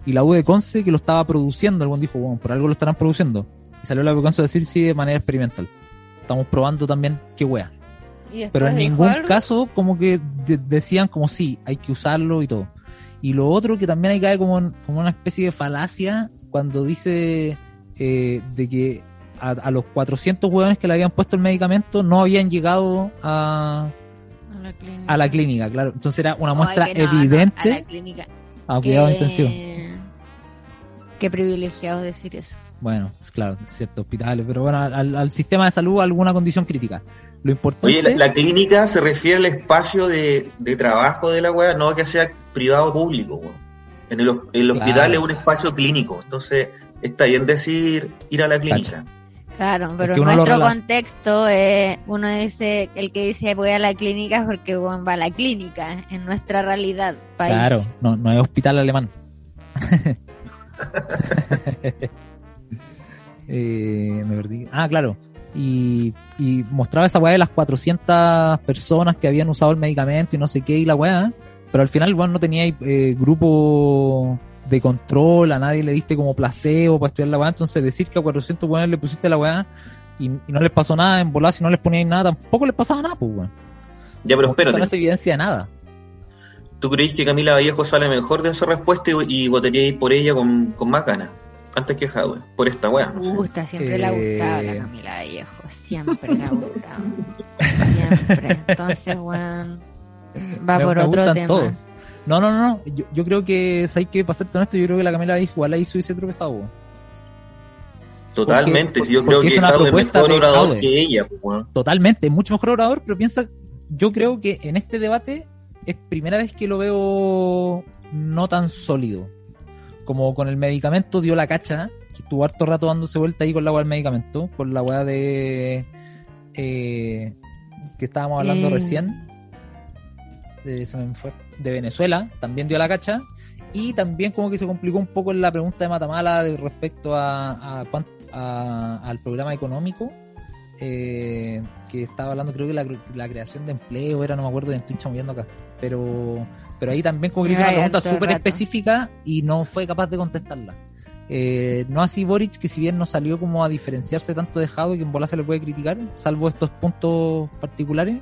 Y la U de Conce que lo estaba produciendo, el weón dijo, bueno, por algo lo estarán produciendo. Y salió la U de Conce a decir sí de manera experimental. Estamos probando también qué weá. Pero en ningún
algo.
caso como que de- decían como sí, hay que usarlo y todo. Y lo otro que también hay cae como, como una especie de falacia cuando dice eh, de que a, a los 400 hueones que le habían puesto el medicamento no habían llegado a,
A la clínica.
a la clínica, claro. Entonces era una muestra
que no, no,
evidente
a la clínica.
a cuidado
Eh,
intensivo.
Qué privilegiado decir eso.
Bueno, es claro, ciertos hospitales, pero bueno, al, al sistema de salud alguna condición crítica. Lo importante
Oye, la, la clínica se refiere al espacio de, de trabajo de la weá, no que sea privado o público, weón. En el,
Claro.
hospital es un espacio clínico, entonces está bien decir ir a la clínica.
Claro, pero en nuestro contexto, eh, uno dice, el que dice voy a la clínica es porque weón, va a la clínica, en nuestra realidad, país.
Claro, no, no es hospital alemán. (laughs) (laughs) Eh, me perdí. Ah, claro. Y, y mostraba esa weá de las 400 personas que habían usado el medicamento y no sé qué y la weá. Pero al final, bueno, no tenía eh, grupo de control, a nadie le diste como placebo para estudiar la weá. Entonces, decir que a 400 weones le pusiste la weá y, y no les pasó nada en volar, si no les poníais nada, tampoco les pasaba nada, pues, weón.
Ya, pero espérate,
No es evidencia de nada.
¿tú crees que Camila Vallejo sale mejor de esa respuesta y, y votaríais por ella con, con más ganas? Antes que Jadwe, por esta weá. no
Me
sé.
gusta, siempre le ha gustado la
Eh.
Camila Vallejo, siempre le ha gustado. Siempre. Entonces, weón, va
Me-
por
me
otro
gustan
tema.
todos. No, no, no, no. Yo, yo creo que, ¿sabes qué? Para ser honesto, yo creo que la Camila Vallejo igual ahí se hubiese tropezado, weón.
Totalmente,
Porque-
yo creo que
es una
es
propuesta
mejor
de
orador que ella, pues, weón.
Totalmente, es mucho mejor orador, pero piensa, yo creo que en este debate es primera vez que lo veo no tan sólido. Como con el medicamento dio la cacha, que estuvo harto rato dándose vuelta ahí con la weá del medicamento, con la weá de... eh, que estábamos hablando
Eh.
recién. De, se me fue, de Venezuela, también dio la cacha. Y también como que se complicó un poco en la pregunta de Matamala de respecto a, a cuán- a- al programa económico eh, que estaba hablando, creo que la, la creación de empleo era, no me acuerdo, estoy chamullando acá, pero, pero ahí también como que le hizo una pregunta súper específica y no fue capaz de contestarla. Eh, no así Boric, que si bien no salió como a diferenciarse tanto de Jadwe, que en bola se le puede criticar, salvo estos puntos particulares,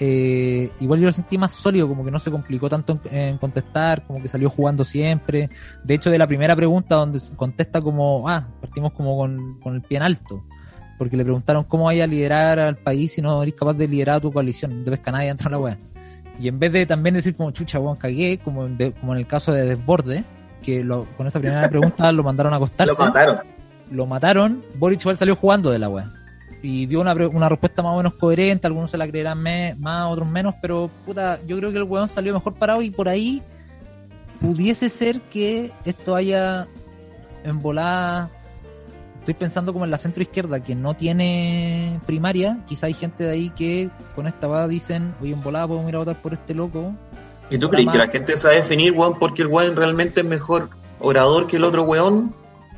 eh, igual yo lo sentí más sólido, como que no se complicó tanto en, en contestar, como que salió jugando siempre. De hecho, de la primera pregunta donde se contesta como, ah, partimos como con, con el pie en alto, porque le preguntaron cómo vaya a liderar al país si no eres capaz de liderar a tu coalición, no te pesca nadie dentro de la wea. Y en vez de también decir como chucha, weón, cagué, como en, de- como en el caso de Desborde, que lo- con esa primera (laughs) pregunta lo mandaron a acostarse
Lo mataron.
lo mataron, Boric igual salió jugando de la wea. Y dio una, una respuesta más o menos coherente, algunos se la creerán me- más, otros menos, pero puta, yo creo que el weón salió mejor parado y por ahí pudiese ser que esto haya en volada. Estoy pensando como en la centro izquierda que no tiene primaria, quizá hay gente de ahí que con esta va dicen, oye, en volada podemos ir a votar por este loco.
¿Y tú crees que la gente sabe definir, weón, porque el weón realmente es mejor orador que el otro weón?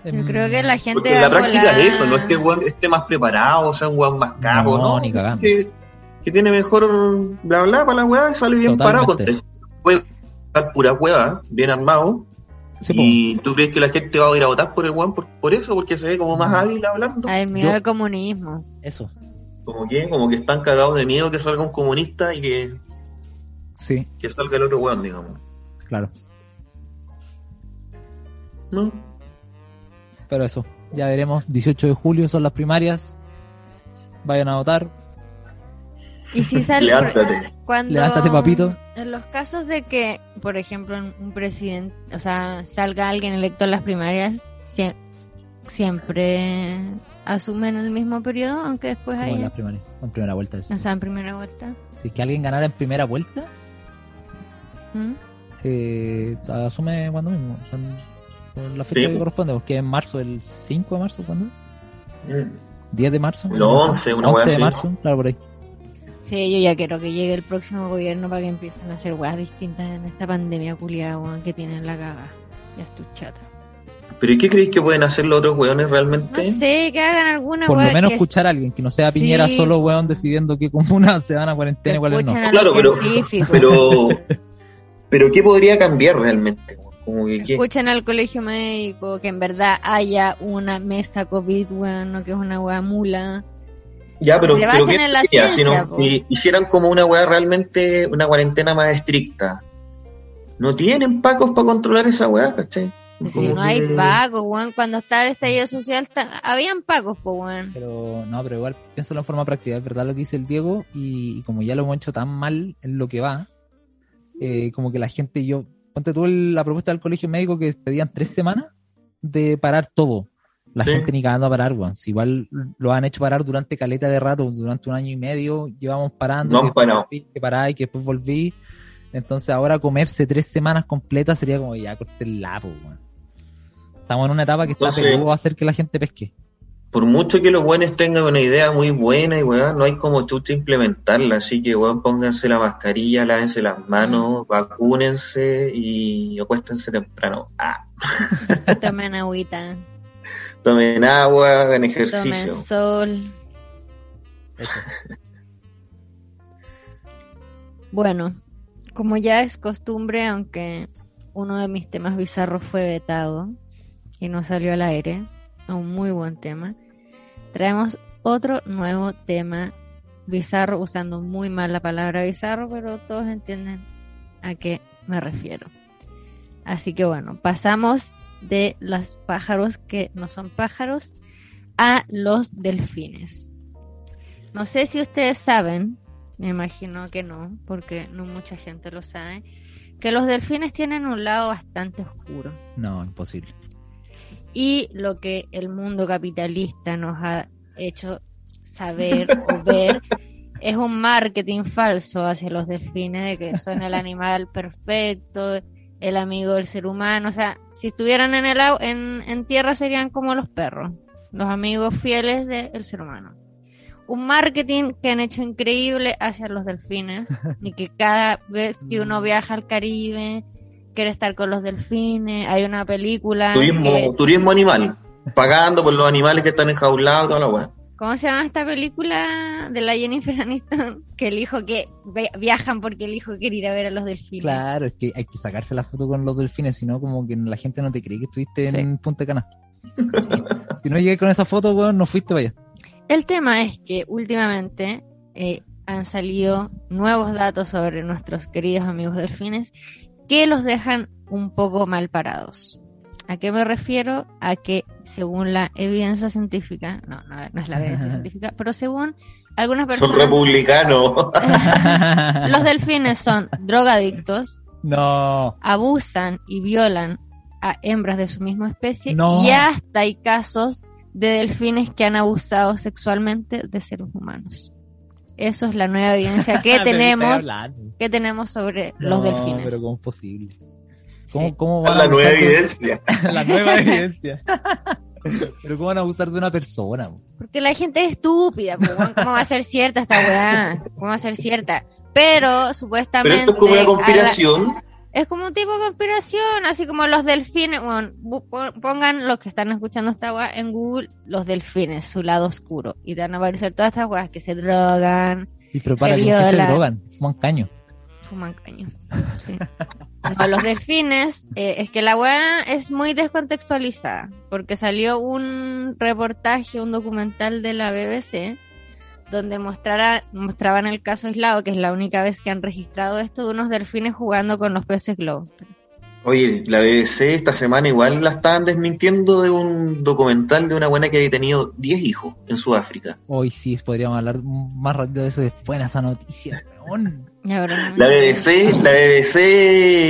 Yo creo que la gente
Porque en la práctica
volar-
es eso, no es que el weón esté más preparado, o sea, un weón más capo,
No,
¿no?
ni cagando.
Que, que tiene mejor bla bla para la weá y sale bien parado.
Totalmente.
Con, puede estar pura hueá, bien armado.
Sí,
y tú crees que la gente va a ir a votar por el weón por, por eso, porque se ve como más hábil hablando.
Al miedo
Yo-
al comunismo.
Eso.
Como que, como que están cagados de miedo que salga un comunista y que,
Sí,
que salga el otro weón, digamos.
claro.
¿No?
Pero eso, ya veremos. 18 de julio son las primarias. Vayan a votar.
Y si (laughs) sale
Levántate.
cuando
Levántate, papito.
en los casos de que, por ejemplo, un presidente, o sea, salga alguien electo en las primarias, sie- siempre asumen el mismo periodo, aunque después
Como en
haya,
las primarias. En primera vuelta. Eso.
o sea, en primera vuelta.
Si es que alguien ganara en primera vuelta,
¿Mm?
eh, asume cuando mismo. O sea, por la fecha
Sí.
que corresponde, porque es en marzo, el 5 de marzo, ¿cuándo?
Mm.
10 de marzo.
El 11, una
11
wea
de marzo, claro, por ahí.
Sí, yo ya quiero que llegue el próximo gobierno para que empiecen a hacer weas distintas en esta pandemia culiada weón, que tienen la caga. Ya estoy chata.
¿Pero y qué creéis que pueden hacer los otros weones
No
realmente?
sé, que hagan alguna
Por lo menos
que
escuchar a alguien, que no sea
Sí.
Piñera solo, weón, decidiendo qué comunas (laughs) se van a cuarentena y cuáles no.
Claro, pero, pero, pero ¿qué podría cambiar realmente? Como que, ¿qué?
Escuchen al colegio médico, que en verdad haya una mesa COVID, weón, no que es una wea mula.
Ya, pero,
se
pero
basen
¿qué
en la
sería?
ciencia,
Si, no-
po.
si hicieran como una weá realmente, una cuarentena más estricta. No tienen pacos para controlar esa weá, ¿cachai?
Si no hay pagos, weón, cuando estaba el estallido social, ta- habían pagos, pues, weón.
Pero no, pero igual piénsalo en forma práctica, es verdad lo que dice el Diego, y, y como ya lo hemos hecho tan mal en lo que va, eh, como que la gente, yo, ponte tú el- la propuesta del colegio médico que pedían tres semanas de parar todo. La
Sí.
gente ni cagando a parar, weón. Si igual lo han hecho parar durante caleta de rato, durante un año y medio, llevamos parando,
No
que
parado.
después volví, que que después volví. Entonces ahora comerse tres semanas completas sería como ya corte el lapo, weón. Estamos en una etapa que está peludo a hacer que la gente pesque.
Por mucho que los buenos tengan una idea muy buena y weá, no hay como chucha implementarla. Así que weón, pónganse la mascarilla, lávense las manos, vacúnense y acuéstense temprano. Ah, (laughs)
Tomen agüita,
tomen agua, hagan
tomen
ejercicio.
sol.
Eso.
Bueno, como ya es costumbre, aunque uno de mis temas bizarros fue vetado y no salió al aire, un muy buen tema, traemos otro nuevo tema bizarro, usando muy mal la palabra bizarro, pero todos entienden a qué me refiero. Así que bueno, pasamos de los pájaros que no son pájaros a los delfines. No sé si ustedes saben, me imagino que no, porque no mucha gente lo sabe, que los delfines tienen un lado bastante oscuro.
No, imposible.
Y lo que el mundo capitalista nos ha hecho saber (laughs) o ver es un marketing falso hacia los delfines de que son el animal perfecto, el amigo del ser humano. O sea, si estuvieran en, el, au- en, en tierra serían como los perros, los amigos fieles del ser humano. Un marketing que han hecho increíble hacia los delfines (laughs) y que cada vez que uno viaja al Caribe quiere estar con los delfines. Hay una película.
Turismo,
que-
turismo animal. (laughs) Pagando por los animales que están enjaulados, toda la weá.
¿Cómo se llama esta película de la Jennifer Aniston? (laughs) Que el hijo que vi- viajan porque el hijo quiere ir a ver a los delfines.
Claro, es que hay que sacarse la foto con los delfines, si no, como que la gente no te cree que estuviste
Sí.
en Punta Cana. (laughs) si no llegué con esa foto, weón, no fuiste para allá.
El tema es que últimamente eh, han salido nuevos datos sobre nuestros queridos amigos delfines que los dejan un poco mal parados. ¿A qué me refiero? A que según la evidencia científica, no, no, no es la evidencia científica, pero según algunas
Son
personas,
republicanos. (laughs)
los delfines son drogadictos,
no,
abusan y violan a hembras de su misma especie
No.
y hasta hay casos de delfines que han abusado sexualmente de seres humanos. Eso es la nueva evidencia que (laughs)
Pero ¿qué
tenemos que tenemos sobre los
No,
delfines.
Pero ¿cómo es posible? ¿Cómo,
Sí.
cómo van a
la nueva
abusar de-
evidencia. (laughs)
la nueva (laughs) evidencia. pero ¿cómo van a abusar de una persona?
Porque la gente es estúpida, ¿cómo va a ser cierta esta weá? ¿Cómo va a ser cierta? Pero
Pero
supuestamente
esto es como una
a la-
conspiración.
Es como un tipo de conspiración, así como los delfines. Bueno, bu- pon- pongan los que están escuchando esta weá en Google, los delfines, su lado oscuro. Y te van a aparecer todas estas weas que se drogan,
Y
Que
con que se drogan, fuman caño.
Fuman caño. Sí. No, los delfines, eh, es que la weá es muy descontextualizada, porque salió un reportaje, un documental de la BBC, donde mostrara, mostraban el caso aislado, que es la única vez que han registrado esto, de unos delfines jugando con los peces globo.
Oye, la BBC esta semana igual la estaban desmintiendo de un documental de una buena que había tenido 10 hijos en Sudáfrica.
Hoy sí podríamos hablar más rápido de eso después de esa noticia, weón.
Ya,
La BBC, la BBC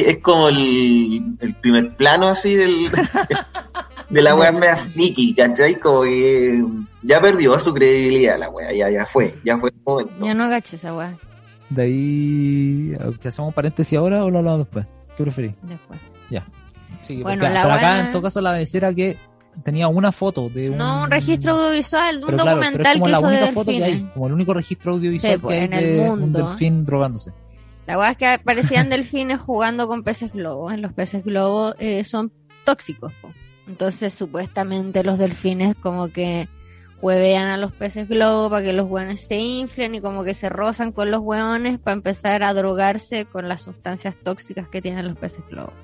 es como el, el primer plano así del (laughs) de la wea mea friki, ¿cachai? Como que ya perdió su credibilidad la wea, ya, ya fue, ya fue el momento.
Yo no agaché esa weá
De ahí, ¿que hacemos paréntesis ahora o lo hablamos después? ¿Qué preferís?
después.
Sí,
Bueno,
porque-
la
pero acá en todo caso la BBC era que tenía una foto de un...
No, un registro audiovisual, un
Pero claro, pero es
documental
como
que
la
hizo de
única foto que hay,
delfines.
como el único registro audiovisual
Sí, pues,
que hay
en el
de un
mundo.
delfín drogándose.
La weá es que aparecían delfines jugando con peces globos. Los peces globos eh, son tóxicos. po. Entonces, supuestamente los delfines como que huevean a los peces globos para que los hueones se inflen y como que se rozan con los hueones para empezar a drogarse con las sustancias tóxicas que tienen los peces globos.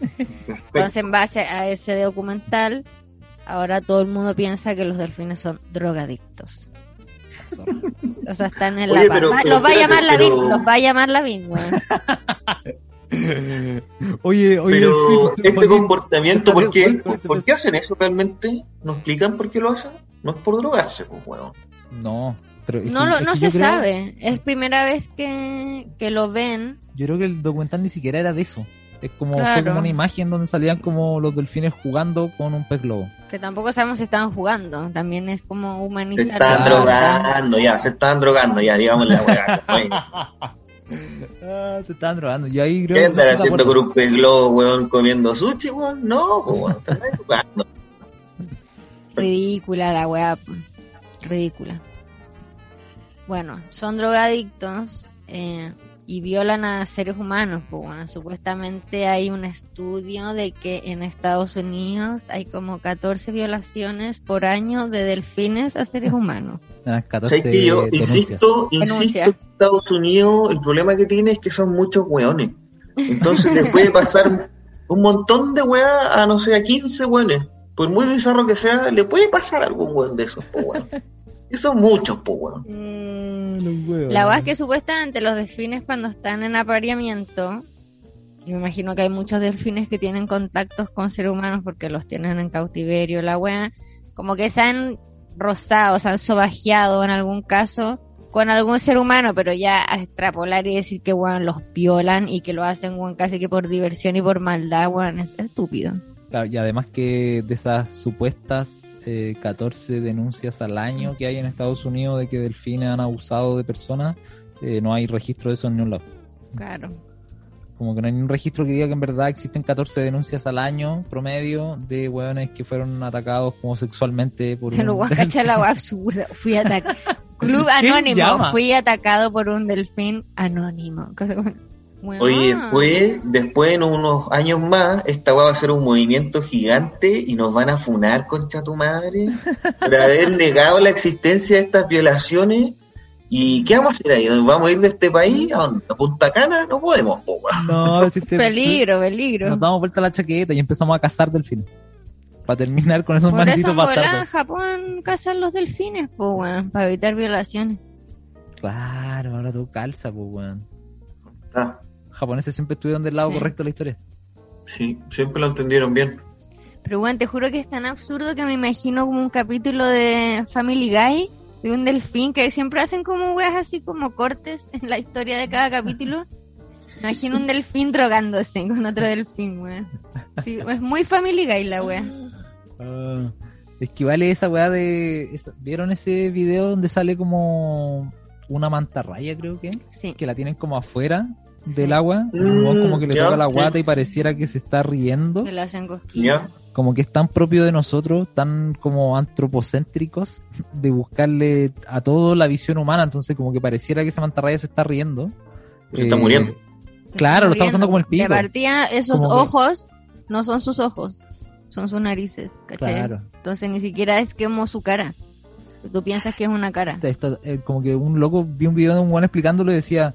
(laughs) Entonces, en base a ese documental, ahora todo el mundo piensa que los delfines son drogadictos. O sea, están en la
Oye,
pa-
pero-
va-
pero
los va a llamar la
pero-
los va a llamar la. (laughs)
Oye, oye,
Pero este comportamiento, ¿por qué,
¿cuál- cuál
por, qué hacen eso realmente? ¿Nos explican por qué lo hacen? No es por drogarse, pues, weón.
No, pero es
No,
que-
lo,
es
no se
creo-
sabe. Es primera vez que, que lo ven.
Yo creo que el documental ni siquiera era de eso. Es como, fue como una imagen donde salían como los delfines jugando con un pez globo.
Que tampoco sabemos si estaban jugando. También es como
Se
humanizar.
están
Claro.
onda.
drogando, ya, se están drogando, ya, digamos la weá. (laughs)
Ah, se estaban drogando. Yo ahí creo
¿Qué
que
andan
de
haciendo con un pez globo, weón, comiendo sushi, weón? No, weón, (laughs) están ahí jugando.
Ridícula la weá. Ridícula. Bueno, son drogadictos eh, y violan a seres humanos. Pues bueno, supuestamente hay un estudio de que en Estados Unidos hay como 14 violaciones por año de delfines a seres humanos. (laughs)
Ah, 14
¿Sabes que yo
denuncias.
insisto, insisto que Estados Unidos, el problema que tiene es que son muchos weones. Entonces le puede pasar un montón de weas a, no sé, a 15 weones. Por muy bizarro que sea, le puede pasar a algún weón de esos, po weón. (laughs) Y son muchos, po weón.
Ah, los huevos.
La verdad es que supuestamente los delfines cuando están en apareamiento, yo me imagino que hay muchos delfines que tienen contactos con seres humanos porque los tienen en cautiverio, la wea, como que se han rozado, se han sobajeado en algún caso con algún ser humano, pero ya a extrapolar y decir que weón los violan y que lo hacen weón casi que por diversión y por maldad, weón, es estúpido.
Claro, y además que de esas supuestas eh, 14 denuncias al año que hay en Estados Unidos de que delfines han abusado de personas, eh, no hay registro de eso en ningún lado.
Claro.
Como que no hay ningún registro que diga que en verdad existen 14 denuncias al año promedio de hueones que fueron atacados como sexualmente por
Pero
un
la. Fui atacado. (laughs) Club
¿Quién
Anónimo. Fui atacado por un delfín anónimo. Weón.
Oye, después, después en unos años más, esta weá va a ser un movimiento gigante y nos van a funar, concha tu madre, (laughs) por haber negado la existencia de estas violaciones. ¿Y qué vamos a hacer ahí? ¿Nos vamos a ir de este país? ¿A dónde? ¿A Punta Cana? No podemos, po, weón.
No, (laughs) si te-
Peligro, peligro.
Nos damos vuelta a la chaqueta y empezamos a cazar delfines. Para terminar con esos
Por eso
malditos
en volá, en. Japón cazan los delfines, pues, weón, para evitar violaciones.
Claro, ahora todo calza, pues, weón.
Ah,
Japoneses siempre estuvieron del lado
Sí.
correcto de la historia.
sí, siempre lo entendieron bien.
Pero, weón, te juro que es tan absurdo que me imagino como un capítulo de Family Guy de un delfín que siempre hacen como weas así como cortes en la historia de cada capítulo. Me imagino un delfín drogándose con otro delfín, weón. Sí, es muy Family Guy la wea.
Ah, es que vale esa weá de. ¿Vieron ese video donde sale como una mantarraya, creo que?
Sí.
Que la tienen como afuera del agua. y
Mm,
como que le
ya,
toca la guata y pareciera que se está riendo.
Que le hacen cosquillas.
Como que es tan propio de nosotros, tan como antropocéntricos, (laughs) de buscarle a todo la visión humana. Entonces, como que pareciera que esa mantarraya se está riendo.
Se está muriendo.
Claro, lo está pasando como el pico.
De partida, esos
Como que-
ojos no son sus ojos, son sus narices, ¿cachai?
Claro.
Entonces ni siquiera es como su cara. Tú piensas que es una cara.
Esto, eh, como que un loco vi un video de un guan explicándolo y decía,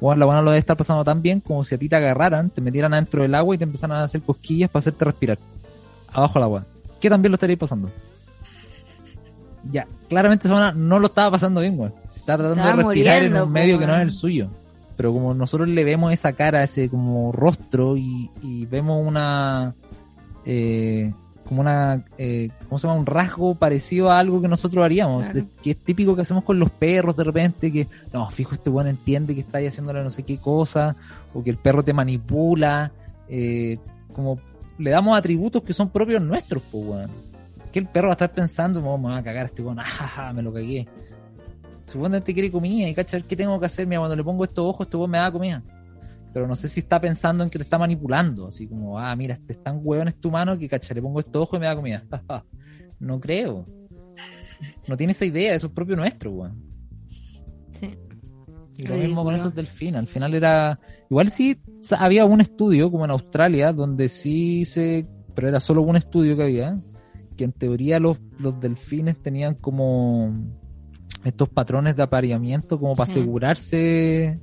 Juan, la buena lo debe estar pasando tan bien como si a ti te agarraran, te metieran adentro del agua y te empezaran a hacer cosquillas para hacerte respirar. Abajo del agua. ¿Qué también lo estaréis pasando? (laughs) Ya, claramente esa buena no lo estaba pasando bien, weón. Se Está tratando
Estaba
de respirar
muriendo,
en un medio que no es el suyo. Pero como nosotros le vemos esa cara, ese como rostro y, y vemos una... eh, como una, eh, ¿cómo se llama? Un rasgo parecido a algo que nosotros haríamos,
Claro.
de- que es típico que hacemos con los perros de repente, que, no, fijo, este weón entiende que está ahí haciéndole no sé qué cosa, o que el perro te manipula, eh, como le damos atributos que son propios nuestros, pues, weón. Que el perro va a estar pensando, "Oh, me va a cagar a este weón, (laughs) ajaja, me lo cagué. Supuestamente quiere comida y cacha, ¿qué tengo que hacer? Mira, cuando le pongo estos ojos, este weón me da comida. Pero no sé si está pensando en que te está manipulando, así como, ah, mira, este es tan hueón es tu mano que cacha, le pongo estos ojos y me da comida. (laughs) no creo. No tiene esa idea, eso es propio nuestro, weón.
Sí.
Y lo mismo con esos delfines. Al final era. Igual sí había un estudio, como en Australia, donde sí se. Pero era solo un estudio que había. Que en teoría los, los delfines tenían como. Estos patrones de apareamiento, como para
Sí.
asegurarse.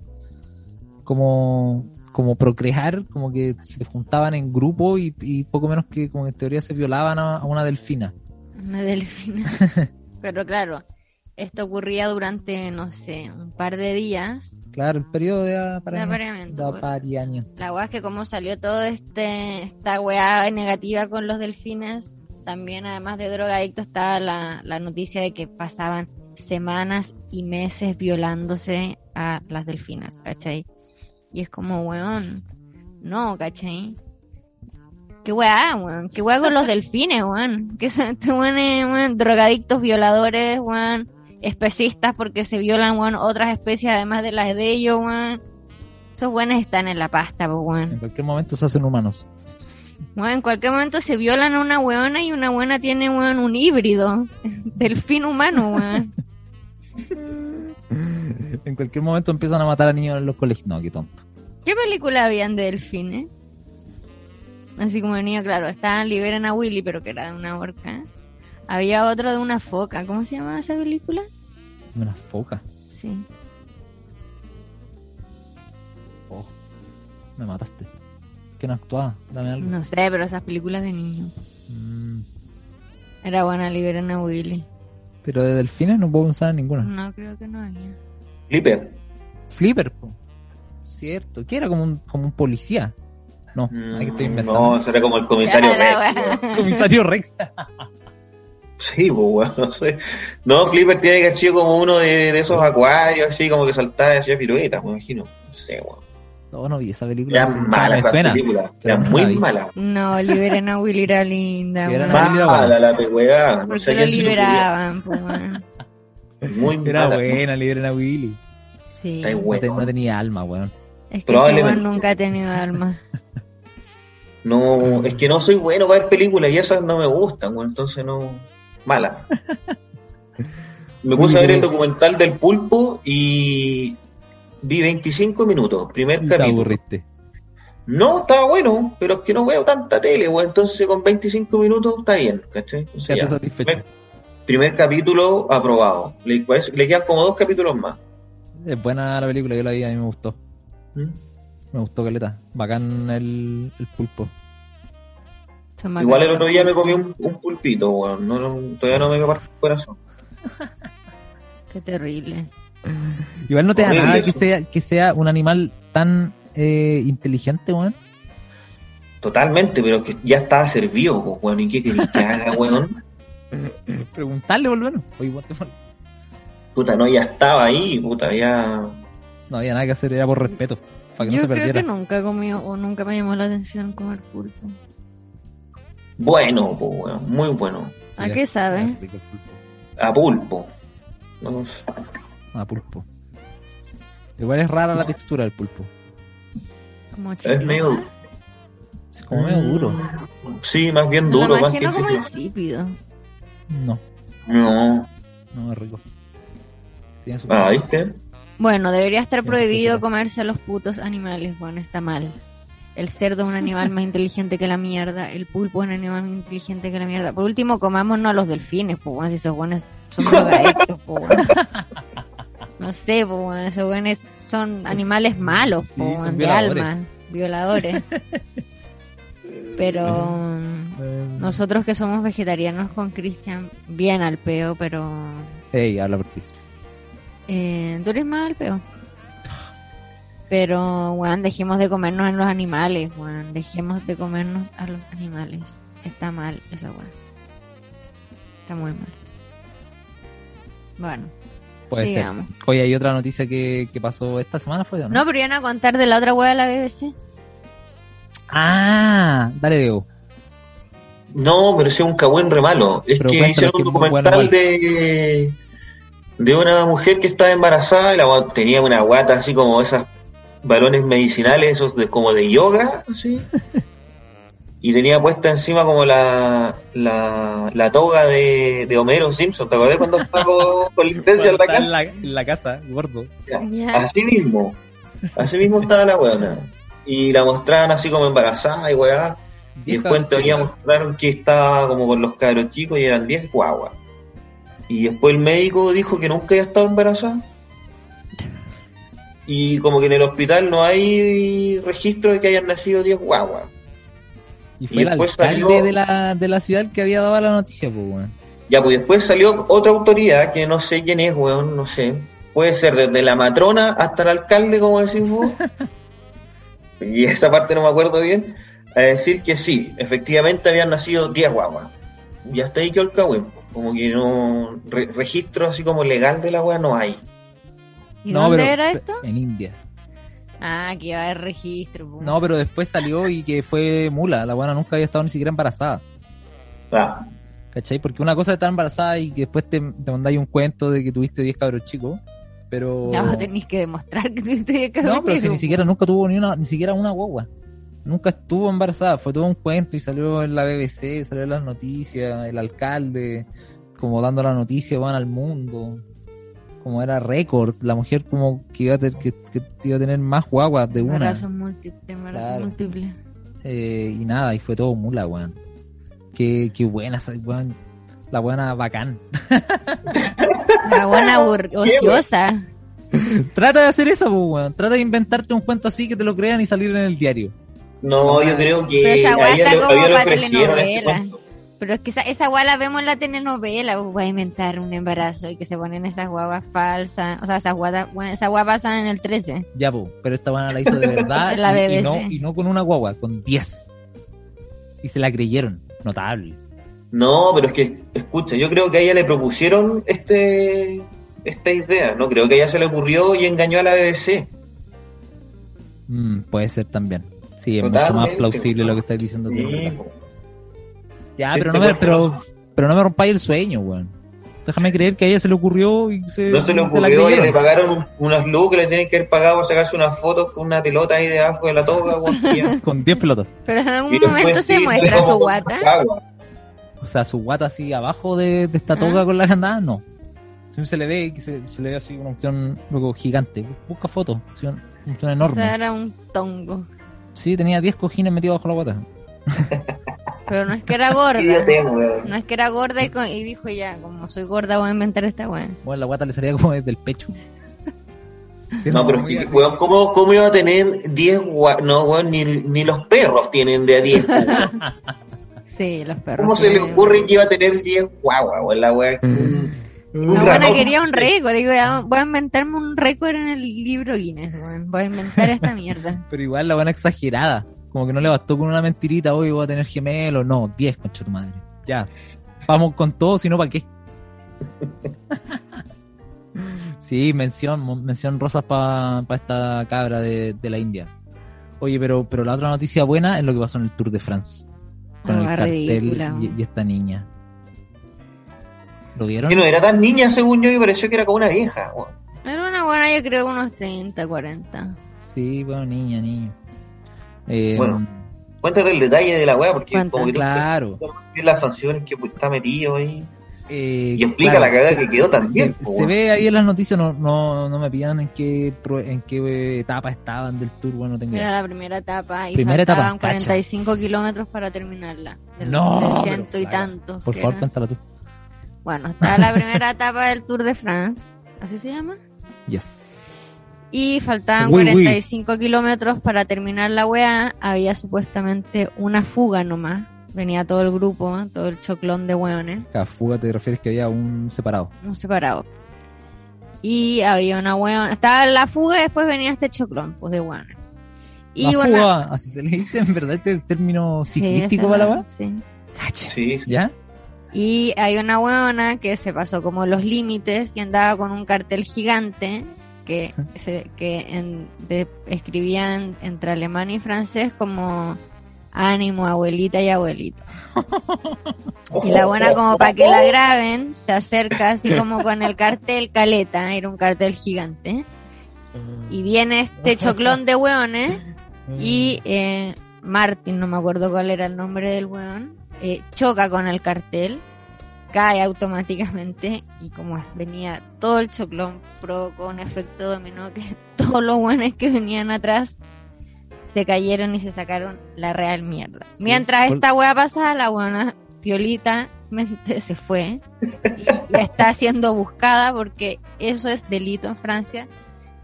Como. Como procrear, como que se juntaban en grupo y, y poco menos que, como en teoría, se violaban a, a una delfina.
Una delfina. (laughs) Pero claro, esto ocurría durante, no sé, un par de días.
Claro, el periodo de apareamiento. de apareamiento.
La weá es que como salió todo este esta weá negativa con los delfines, también además de drogadicto estaba la, la noticia de que pasaban semanas y meses violándose a las delfinas, ¿cachai? Y es como, weón, no, ¿cachai? ¿Qué weá, weón? ¿Qué weá con los (laughs) delfines, weón? Que son estos weón, drogadictos, violadores, weón, especistas porque se violan, weón, otras especies además de las de ellos, weón. Esos weones están en la pasta, pues, weón.
En cualquier momento se hacen humanos.
Bueno, en cualquier momento se violan a una weona y una buena tiene weón, un híbrido. (laughs) Delfín humano, weón. (laughs) (laughs)
En cualquier momento empiezan a matar a niños en los colegios. No, qué tonto.
¿Qué película habían de delfines? Así como de niño, claro, estaban Liberen a Willy, pero que era de una orca. Había otro de una foca. ¿Cómo se llamaba esa película?
Una foca.
Sí.
Oh, me mataste. No actuaba. Dame algo.
No sé, pero esas películas de niño.
Mm,
Era buena Liberen a Willy.
Pero de delfines no puedo pensar en ninguna.
No, creo que no había.
Flipper.
Flipper, po. Cierto. Que era como un, como un policía. No, hay que estoy
Mm,
inventando.
No, será como el comisario Rex. (laughs)
Comisario Rex. (laughs)
Sí, pues, weón, no sé. No, Flipper tiene que haber sido como uno de, de esos acuarios, así como que saltaba y hacía piruetas, me imagino. No sé, weón.
No, no vi esa película.
Era mala
me
esa
suena.
película. Era muy mala.
No, Liberen a Willy era linda, (laughs)
Era
Mala la pehueá. No
¿Por
sé
lo liberaban, pues?
Muy
Era
mala.
buena, liberen a Willy.
Sí.
Está
No,
bueno.
no tenía alma, weón.
Es que
Probablemente.
este weón nunca ha tenido alma. (laughs)
No, es que no soy bueno para ver películas y esas no me gustan, weón, entonces no. Mala. (laughs) Me puse a ver el documental del pulpo y vi 25 minutos, primer
Y te
capítulo.
aburriste.
No, estaba bueno, pero es que no veo tanta tele, weón, entonces con 25 minutos está bien, ¿cachai? Entonces, ya.
satisfecho.
Primer, primer capítulo aprobado. Le, parece- le quedan como dos capítulos más.
Es buena la película, yo la vi, a mí me gustó.
¿Mm?
Me gustó Caleta. Bacán el, el pulpo.
Igual el otro día me comí un, un pulpito, weón, no, no- todavía no me parte el corazón. (laughs)
Qué terrible.
Igual no te da nada que sea, que sea un animal tan eh, inteligente, weón.
Totalmente, pero que ya estaba servido, pues, weón, ¿y qué querés que haga, weón?
Preguntarle, volver. Oye, what the fuck?
Puta, no, ya estaba ahí, puta, ya...
No había nada que hacer, era por respeto. Para que
Yo
no se
creo
perdiera.
que nunca he comido o nunca me llamó la atención comer pulpo.
Bueno, pues, weón, muy bueno.
¿A
Sí,
qué sabe?
A pulpo. No sé.
Ah, pulpo. Igual es rara la textura del pulpo.
Como
Es medio...
Es como medio duro.
Sí, más bien duro, más que
imagino como insípido.
No,
No.
no es rico. Tiene su
Ah, ¿viste?
Bueno, debería estar prohibido comerse a los putos animales. Bueno, está mal. El cerdo es un animal más inteligente que la mierda. El pulpo es un animal más inteligente que la mierda. Por último, comámonos a los delfines, pues, weón, si esos buenos son (laughs) drogadictos, pues, weón. (laughs) No sé, buenos son animales malos,
Sí, son
weón, de
violadores.
alma, violadores. (laughs) Pero
Eh,
nosotros que somos vegetarianos con Cristian, bien al peo, pero
Ey, habla por ti.
eh, tú eres más al peo. Pero, weón, dejemos de comernos a los animales, weón. Dejemos de comernos a los animales. Está mal esa weón. Está muy mal. Bueno,
Puede
sigamos.
ser. Oye, hay otra noticia que, que pasó esta semana, ¿fue o no?
No, pero iban a contar de la otra weá de la BBC.
Ah, dale, Diego.
No, pero es un cagüen re malo. Es
Pero
que hicieron un
bueno
documental de, de una mujer que estaba embarazada y la tenía una guata así como esas balones medicinales, esos de como de yoga, así. (laughs) Y tenía puesta encima como la, la, la toga de, de Homero Simpson. ¿Te acordás cuando estaba con, con licencia en la casa?
en la, en la casa, gordo.
Así mismo. Así mismo estaba la weona. Y la mostraban así como embarazada y weá. Y después en teoría mostraron que estaba como con los cabros chicos y eran 10 guaguas. Y después el médico dijo que nunca había estado embarazada. (laughs) Y como que en el hospital no hay registro de que hayan nacido 10 guaguas.
Y fue
y
el
después
alcalde
salió-
de, la, de la ciudad que había dado la noticia, pues, weón.
Ya, pues después salió otra autoridad que no sé quién es, weón, no sé. Puede ser desde la matrona hasta el alcalde, como decís vos. (laughs) y esa parte no me acuerdo bien. A decir que sí, efectivamente habían nacido 10 guaguas. Y hasta ahí quedó el cagüen. Como que no. re- registro así como legal de la wea no hay.
¿Y
No,
dónde
pero-
era esto?
En India.
Ah, que iba a haber registro.
No, pero después salió y que fue mula. La buena nunca había estado ni siquiera embarazada.
Ah,
¿Cachai? Porque una cosa es estar embarazada y que después te, te mandáis un cuento de que tuviste 10 cabros chicos. Pero.
Ya vos tenés que demostrar que tuviste que
No, pero si ni siquiera nunca tuvo ni una, ni siquiera una guagua. Nunca estuvo embarazada, fue todo un cuento y salió en la BBC, salió en las noticias, el alcalde como dando la noticia van al mundo. Como era récord, la mujer como que iba a, tener, que, que iba a tener más guaguas de una.
Embarazo múltiple. Embarazo
Claro.
múltiple.
Eh, y nada, y fue todo mula, weón. Qué, qué buena, weón. La buena bacán.
La buena ociosa.
Trata de hacer eso, pues, weón. Trata de inventarte un cuento así que te lo crean y salir en el diario.
no, yo creo que a ella ella le ofrecieron este
telenovela.
cuento.
Pero es que esa, esa guagua la vemos en la telenovela. pues, Voy a inventar un embarazo y que se ponen esas guaguas falsas. O sea, esas guaguas, bueno, esa guagua pasa en el 13.
Ya, po, pero esta buena la hizo de verdad
En (laughs) la
y, y
BBC.
no, y no con una guagua, con 10. Y se la creyeron. Notable.
No, pero es que, escucha, yo creo que a ella le propusieron este esta idea. No creo que a ella se le ocurrió y engañó a la BBC.
Mm, puede ser también. Sí, es mucho más plausible
weón.
lo que estás diciendo tú.
Sí,
¿verdad? Ya, pero no, me, pero,
no-
pero no me rompáis el sueño, weón. Déjame creer que a ella se le ocurrió y se,
No se le
y
ocurrió,
creyeron.
le pagaron un- unos looks que le tienen que haber pagado por sacarse unas fotos con una pelota ahí debajo de la toga. weón, (laughs) y.
Con 10 pelotas.
Pero en algún
Y después
momento se
sí,
muestra su guata.
O sea, su guata así abajo de, de esta
Ah.
toga con la andada, no. Siempre se le ve que se, se le ve así una opción luego gigante. Busca fotos, una opción
O
enorme.
sea, era un tongo.
Sí, tenía 10 cojines metidos bajo la guata. (laughs)
Pero no es que era gorda. No es que era gorda y, dijo ya, como soy gorda voy a inventar esta weá.
Bueno, la guata le salía como desde el pecho. Sí,
No, pero es que, weón, ¿cómo, ¿cómo iba a tener 10 gua... No, weón, ni, ni los perros tienen de a 10. weón. (laughs)
Sí, los perros.
¿Cómo se le ocurre que iba a tener 10 guaguas, weón? La weá.
La buena
ratón.
quería un récord. Digo, ya, voy a inventarme un récord en el libro Guinness, weón. Voy a inventar esta mierda. (laughs)
Pero igual la buena exagerada. Como que no le bastó con una mentirita, hoy voy a tener gemelo. No, 10, concha tu madre. Ya. Vamos con todo, si no, ¿para qué? (laughs) sí, mención, mención rosas para esta cabra de, de la India. Oye, pero, pero la otra noticia buena es lo que pasó en el Tour de France. Con
Ah,
el cartel y, y esta niña. ¿Lo vieron?
Que no era tan niña, según yo, y pareció que era como una vieja.
Era una buena, yo creo, unos 30, 40.
Sí, bueno, niña, niño. Eh,
Bueno, Cuéntate el detalle de la weá, porque
Cuenta.
como que
claro.
las sanciones que pues, está metido ahí.
Eh,
Y explica
claro,
la cagada que quedó también.
Se,
po,
se
weón.
ve ahí en las noticias, no, no, no me pidan en qué, pro- en qué etapa estaban del tour, bueno, no tengo
Era
idea.
la primera etapa y
Primera etapa,
faltaban
cacha.
45 kilómetros para terminarla. Del,
No,
del
pero
ciento y tantos.
Por favor,
eran.
cuéntala tú.
Bueno, está la primera (laughs) etapa del Tour de France, así se llama.
Yes.
Y faltaban
Uy, uy.
45 kilómetros para terminar la weá. Había supuestamente una fuga nomás. Venía todo el grupo, todo el choclón de weones,
A fuga te refieres que había un separado.
un separado. Y había una weona. Estaba la fuga y después venía este choclón, pues de weones. Y
la fuga, así se le dice en verdad este término (laughs)
Sí,
ciclístico
esa
para la
weá. Sí.
Cacha.
Sí, sí.
¿Ya?
Y hay una huevona que se pasó como los límites y andaba con un cartel gigante que, se, que escribían entre alemán y francés como ánimo, abuelita y abuelito. Y la buena como para que la graben, se acerca así como con el cartel caleta, era un cartel gigante. Y viene este choclón de hueones y eh, Martin, no me acuerdo cuál era el nombre del weón, eh, choca con el cartel, cae automáticamente y como venía todo el choclón, provocó un efecto dominó que (laughs) todos los weones que venían atrás se cayeron y se sacaron la real mierda.
Sí,
Mientras
por-
esta wea pasaba, la weona piolita se fue y está siendo buscada porque eso es delito en Francia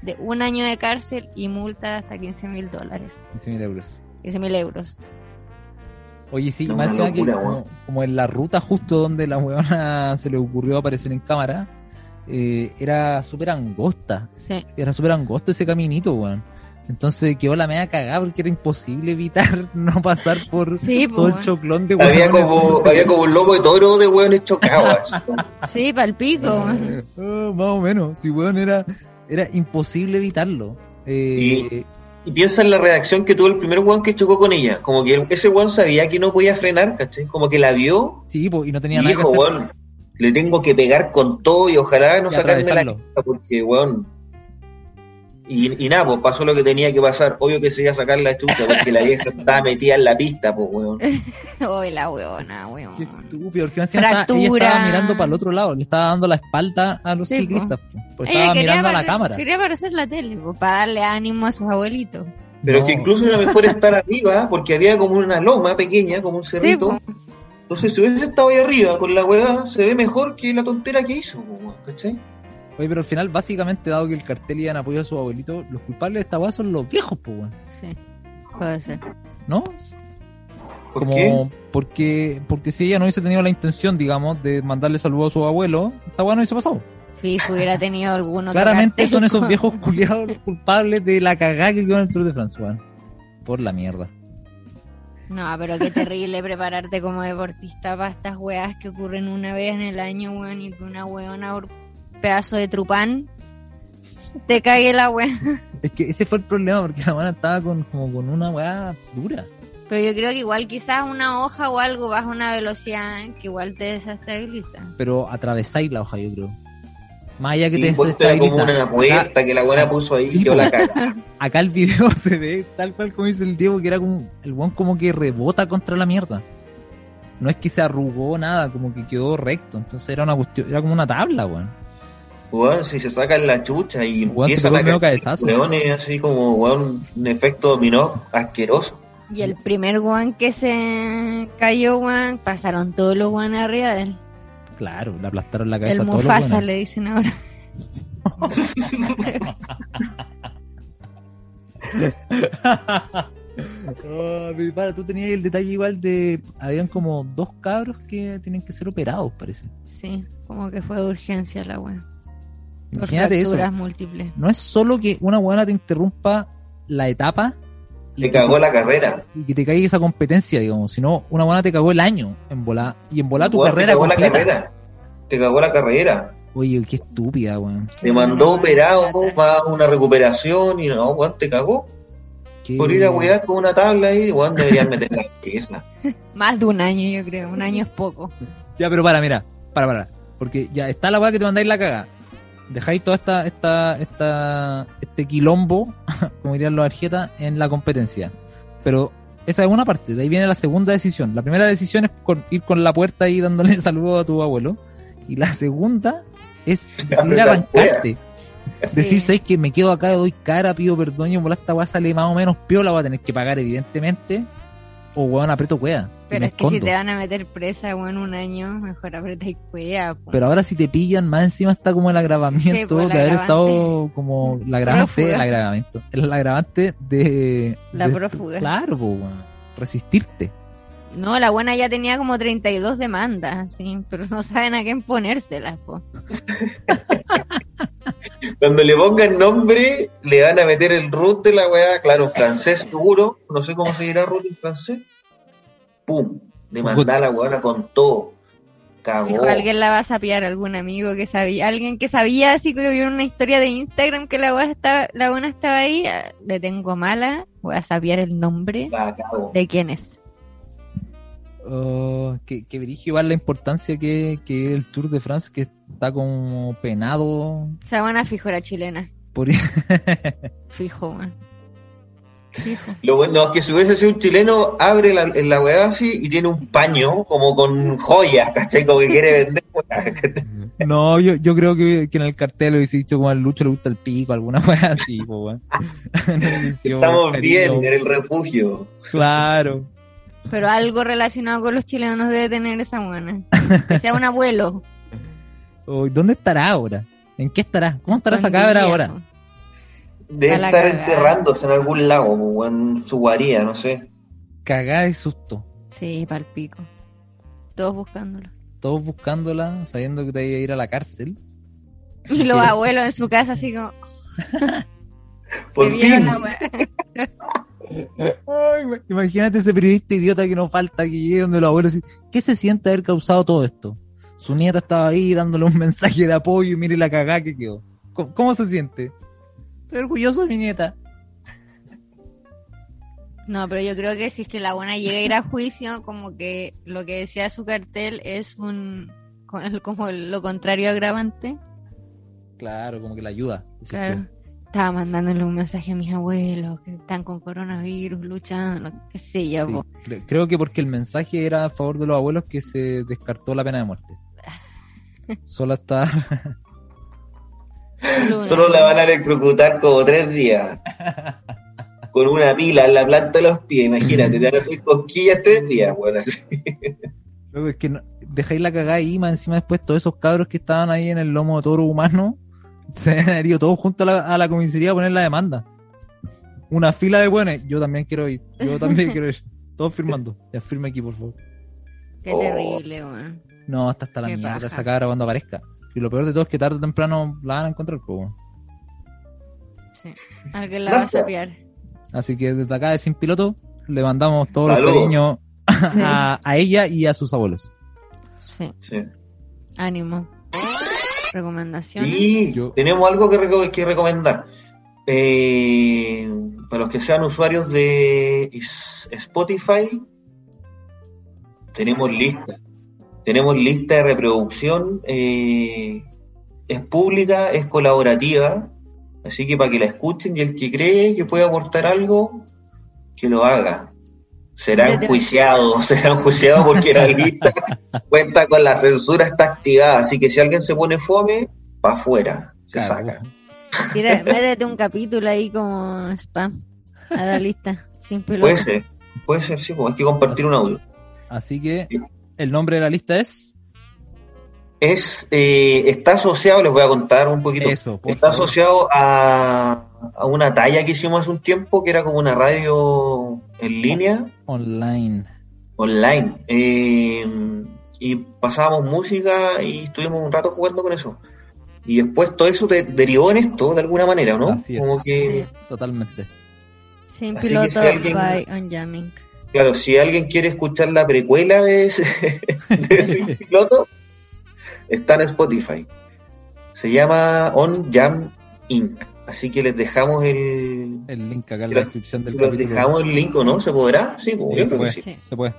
de un año de cárcel y multa de hasta 15 mil dólares,
15.000 euros.
15 mil euros.
Oye, sí,
No,
más que como, en la ruta justo donde la weona se le ocurrió aparecer en cámara, eh, era súper angosta.
Sí.
Era súper angosto ese caminito, weón. Entonces quedó la media cagada porque era imposible evitar (laughs) no pasar por
Sí,
todo el choclón de
Había
weones.
como, había como un loco de toro de hueones chocados. (laughs)
sí, palpico.
Ah, más o menos. Si weón era, era imposible evitarlo. Eh,
Y piensa en la reacción que tuvo el primer weón que chocó con ella. Como que ese weón sabía que no podía frenar, ¿cachai? Como que la vio
sí, y no tenía
y
nada que
dijo,
hacer.
weón, le tengo que pegar con todo y ojalá no
Y
sacarme la porque, weón. Y, y nada, pues pasó lo que tenía que pasar. Obvio que se iba a sacar la chucha porque la vieja estaba metida en la pista, pues, weón. (laughs)
Uy, la huevona, weón.
Qué estúpido, porque encima estaba- ella estaba mirando para el otro lado, le estaba dando la espalda a los
Sí,
ciclistas, po, porque
Ella
estaba mirando a la cámara.
quería aparecer la tele, pues, para darle ánimo a sus abuelitos.
Pero
No,
que incluso era mejor (laughs) estar arriba porque había como una loma pequeña, como un cerrito.
pues.
Entonces, si hubiese estado ahí arriba con la weá, se ve mejor que la tontera que hizo, pues, weón, ¿cachai?
Oye, pero al final, básicamente, dado que el cartel iba en apoyo a su abuelito, los culpables de esta weá son los viejos, pues, weón.
Sí, puede ser.
¿No?
¿Por
Como,
qué?
porque, porque si ella no hubiese tenido la intención, digamos, de mandarle saludos a su abuelo, esta weá no hubiese pasado.
Fijo hubiera tenido algún otro
Claramente son esos
con-
viejos culiados los culpables de la cagada que quedó en el Tour de France, weón. Por la mierda.
No, pero qué terrible prepararte como deportista para estas weas que ocurren una vez en el año, weón, y que una weona pedazo de trupán te cague la wea. (laughs)
Es que ese fue el problema, porque la weá estaba con, como con una weá dura.
Pero yo creo que igual quizás una hoja o algo baja una velocidad que igual te desestabiliza.
Pero atravesáis la hoja, yo creo. Más allá que
Sí,
te
pues, como
desestabiliza.
una puerta que la buena puso ahí y yo la caga. (laughs)
Acá el video (laughs) se ve tal cual como dice el Diego, que era como el weón como que rebota contra la mierda. No es que se arrugó nada, como que quedó recto. Entonces era una cuestión, era como una tabla, weón.
Weón, si se sacan la chucha y
Weón, se
empiezan a caer
cabezazo.
weones así como weón, un efecto dominó asqueroso.
Y el primer weón que se cayó, weón, pasaron todos los weones arriba de él.
Claro, le aplastaron la cabeza
El
a todos los
Mufasa
weones.
le dicen ahora.
Ah, pero para, tú tenías el detalle igual de. Habían como dos cabros que tienen que ser operados, parece.
Sí, como que fue de urgencia la weón.
Imagínate eso.
múltiples.
No es solo que una buena te interrumpa la etapa y que
cagó
te-
la carrera.
y que te caiga esa competencia, digamos. Sino una buena te cagó el año en volar. Y en volar tu carrera
te cagó la carrera. Te cagó la carrera.
Oye, qué estúpida, weón.
Te mandó operado para una recuperación y no, weón, te cagó.
Qué-
Por ir a cuidar con una tabla ahí, weón, deberían meter la (laughs) pieza.
Más de un año, yo creo. Un año es poco.
Ya, pero para, mira, para, para. Porque ya está la weá que te mandáis la caga. Dejáis toda esta, esta, esta, este quilombo, (laughs) como dirían los arjetas, en la competencia. Pero esa es una parte, de ahí viene la segunda decisión. La primera decisión es con- ir con la puerta ahí dándole (laughs) saludos a tu abuelo. Y la segunda es (laughs) decidir arrancarte. Decir,
Sí.
¿sabes que me quedo acá, doy cara, pido perdón y por esta weá sale más o menos piola, voy a tener que pagar evidentemente. O weón, aprieto cuea.
Pero es que si te van a meter presa, weón, un año, mejor aprieta y cuea, po.
Pero ahora si te pillan, más encima está como el agravamiento
Sí, pues, el
de haber estado como el (laughs) agravante, el agravamiento, el agravante de...
La
de-
prófuga.
Claro, po, weón. resistirte.
No, la buena ya tenía como 32 demandas, sí, pero no saben a quién ponérselas, po. (laughs)
Cuando le pongan nombre, le van a meter el root de la weá, claro, francés seguro, no sé cómo se dirá root en francés. Pum, le mandá a la weá con todo. Cagó.
Alguien la va a sapear, algún amigo que sabía, alguien que sabía, así que vio una historia de Instagram que la buena estaba, la buena estaba ahí, ah, le tengo mala, voy a sapear el nombre
La
de quién es.
Oh, que, que dirige igual la importancia que, que el Tour de France, que está como penado
Esa buena fijo era chilena,
por... (laughs)
fijo, weón. Fijo.
Lo bueno es que si hubiese sido un chileno, abre la, en la weá así y tiene un paño como con joyas, ¿cachai? Como que quiere vender weá.
no, yo, yo creo que, que en el cartel lo hubiese dicho como al Lucho le gusta el pico, alguna wea así, po. (laughs) No
Estamos bien en el refugio.
Claro.
Pero algo relacionado con los chilenos debe tener esa buena. Que sea un abuelo.
¿Dónde estará ahora? ¿En qué estará? ¿Cómo estará esa
Escondida,
cabra ahora?
Debe estar
cagada.
enterrándose en algún lago, como en su guarida, no sé.
Cagada de susto.
Sí, palpico. Todos buscándolo.
Todos buscándola, sabiendo que te iba a ir a la cárcel.
Y los abuelos en su casa así como,
Por fin.
la.
Ay. Imagínate ese periodista idiota que nos falta que llegue donde los abuelos ¿qué se siente haber causado todo esto? Su nieta estaba ahí dándole un (laughs) mensaje de apoyo y mire la cagada que quedó. ¿Cómo, cómo se siente? Estoy orgulloso de mi nieta.
No, pero yo creo que si es que la buena llega a ir a juicio, como que lo que decía su cartel es un co- (laughs) como lo contrario agravante.
Claro, como que la ayuda.
Claro.
tú.
Estaba mandándole un mensaje a mis abuelos que están con coronavirus, luchando, qué sé yo.
Sí,
po.
cre- creo que porque el mensaje era a favor de los abuelos que se descartó la pena de muerte. (laughs) Solo está...
Solo la van a electrocutar como tres días. (laughs) Con una pila en la planta de los pies, imagínate, te van a hacer cosquillas tres días, bueno, así.
Luego es que no- dejáis la cagada ahí, más encima después todos esos cabros que estaban ahí en el lomo de toro humano (laughs) se han ido todos juntos a la, a la comisaría a poner la demanda. Una fila de buenos, yo también quiero ir, yo también (laughs) quiero ir. Todos firmando. Ya firme aquí, por favor.
Qué
Oh.
terrible, weón.
No, hasta hasta la
Qué
mierda esa cabra cuando aparezca. Y lo peor de todo es que tarde o temprano la van a encontrar, pues, weón.
Sí. Alguien la va a sapear.
Así que desde acá de Sin Piloto le mandamos todos los
Saludos.
cariños (laughs)
Sí.
a, a ella y a sus abuelos.
Sí.
Sí.
Ánimo. Recomendaciones.
Y
Yo-
tenemos algo que, reco- que recomendar. Eh, para los que sean usuarios de Spotify, tenemos lista. Tenemos lista de reproducción. eh, es pública, es colaborativa. Así que para que la escuchen y el que cree que puede aportar algo, que lo haga. Será enjuiciado, (laughs) será enjuiciado porque la lista (laughs) cuenta con la censura, está activada. Así que si alguien se pone fome, para afuera. Se
Claro.
saca.
Tira, (laughs) métete un capítulo ahí como spam a la lista. Sin.
Puede ser, puede ser, sí, pues hay que compartir un audio.
Así que el nombre de la lista es
Es, eh, está asociado, les voy a contar un poquito.
Eso,
está
favor.
asociado a, a una talla que hicimos hace un tiempo, que era como una radio en línea,
online.
online. Eh, y pasábamos música y estuvimos un rato jugando con eso. Y después todo eso de- derivó en esto, de alguna manera, ¿no?
Así es.
Como que,
Totalmente.
Sin
Así
piloto
si alguien-
by On Jamming.
claro, si alguien quiere escuchar la precuela de ese, (laughs) de ese piloto, está en Spotify. Se llama On Jam Inc. Así que les dejamos el,
El link acá en la descripción del
les dejamos el link, ¿o no? ¿Se podrá? Sí, pues,
Sí, se puede,
que sí.
Sí.
se puede.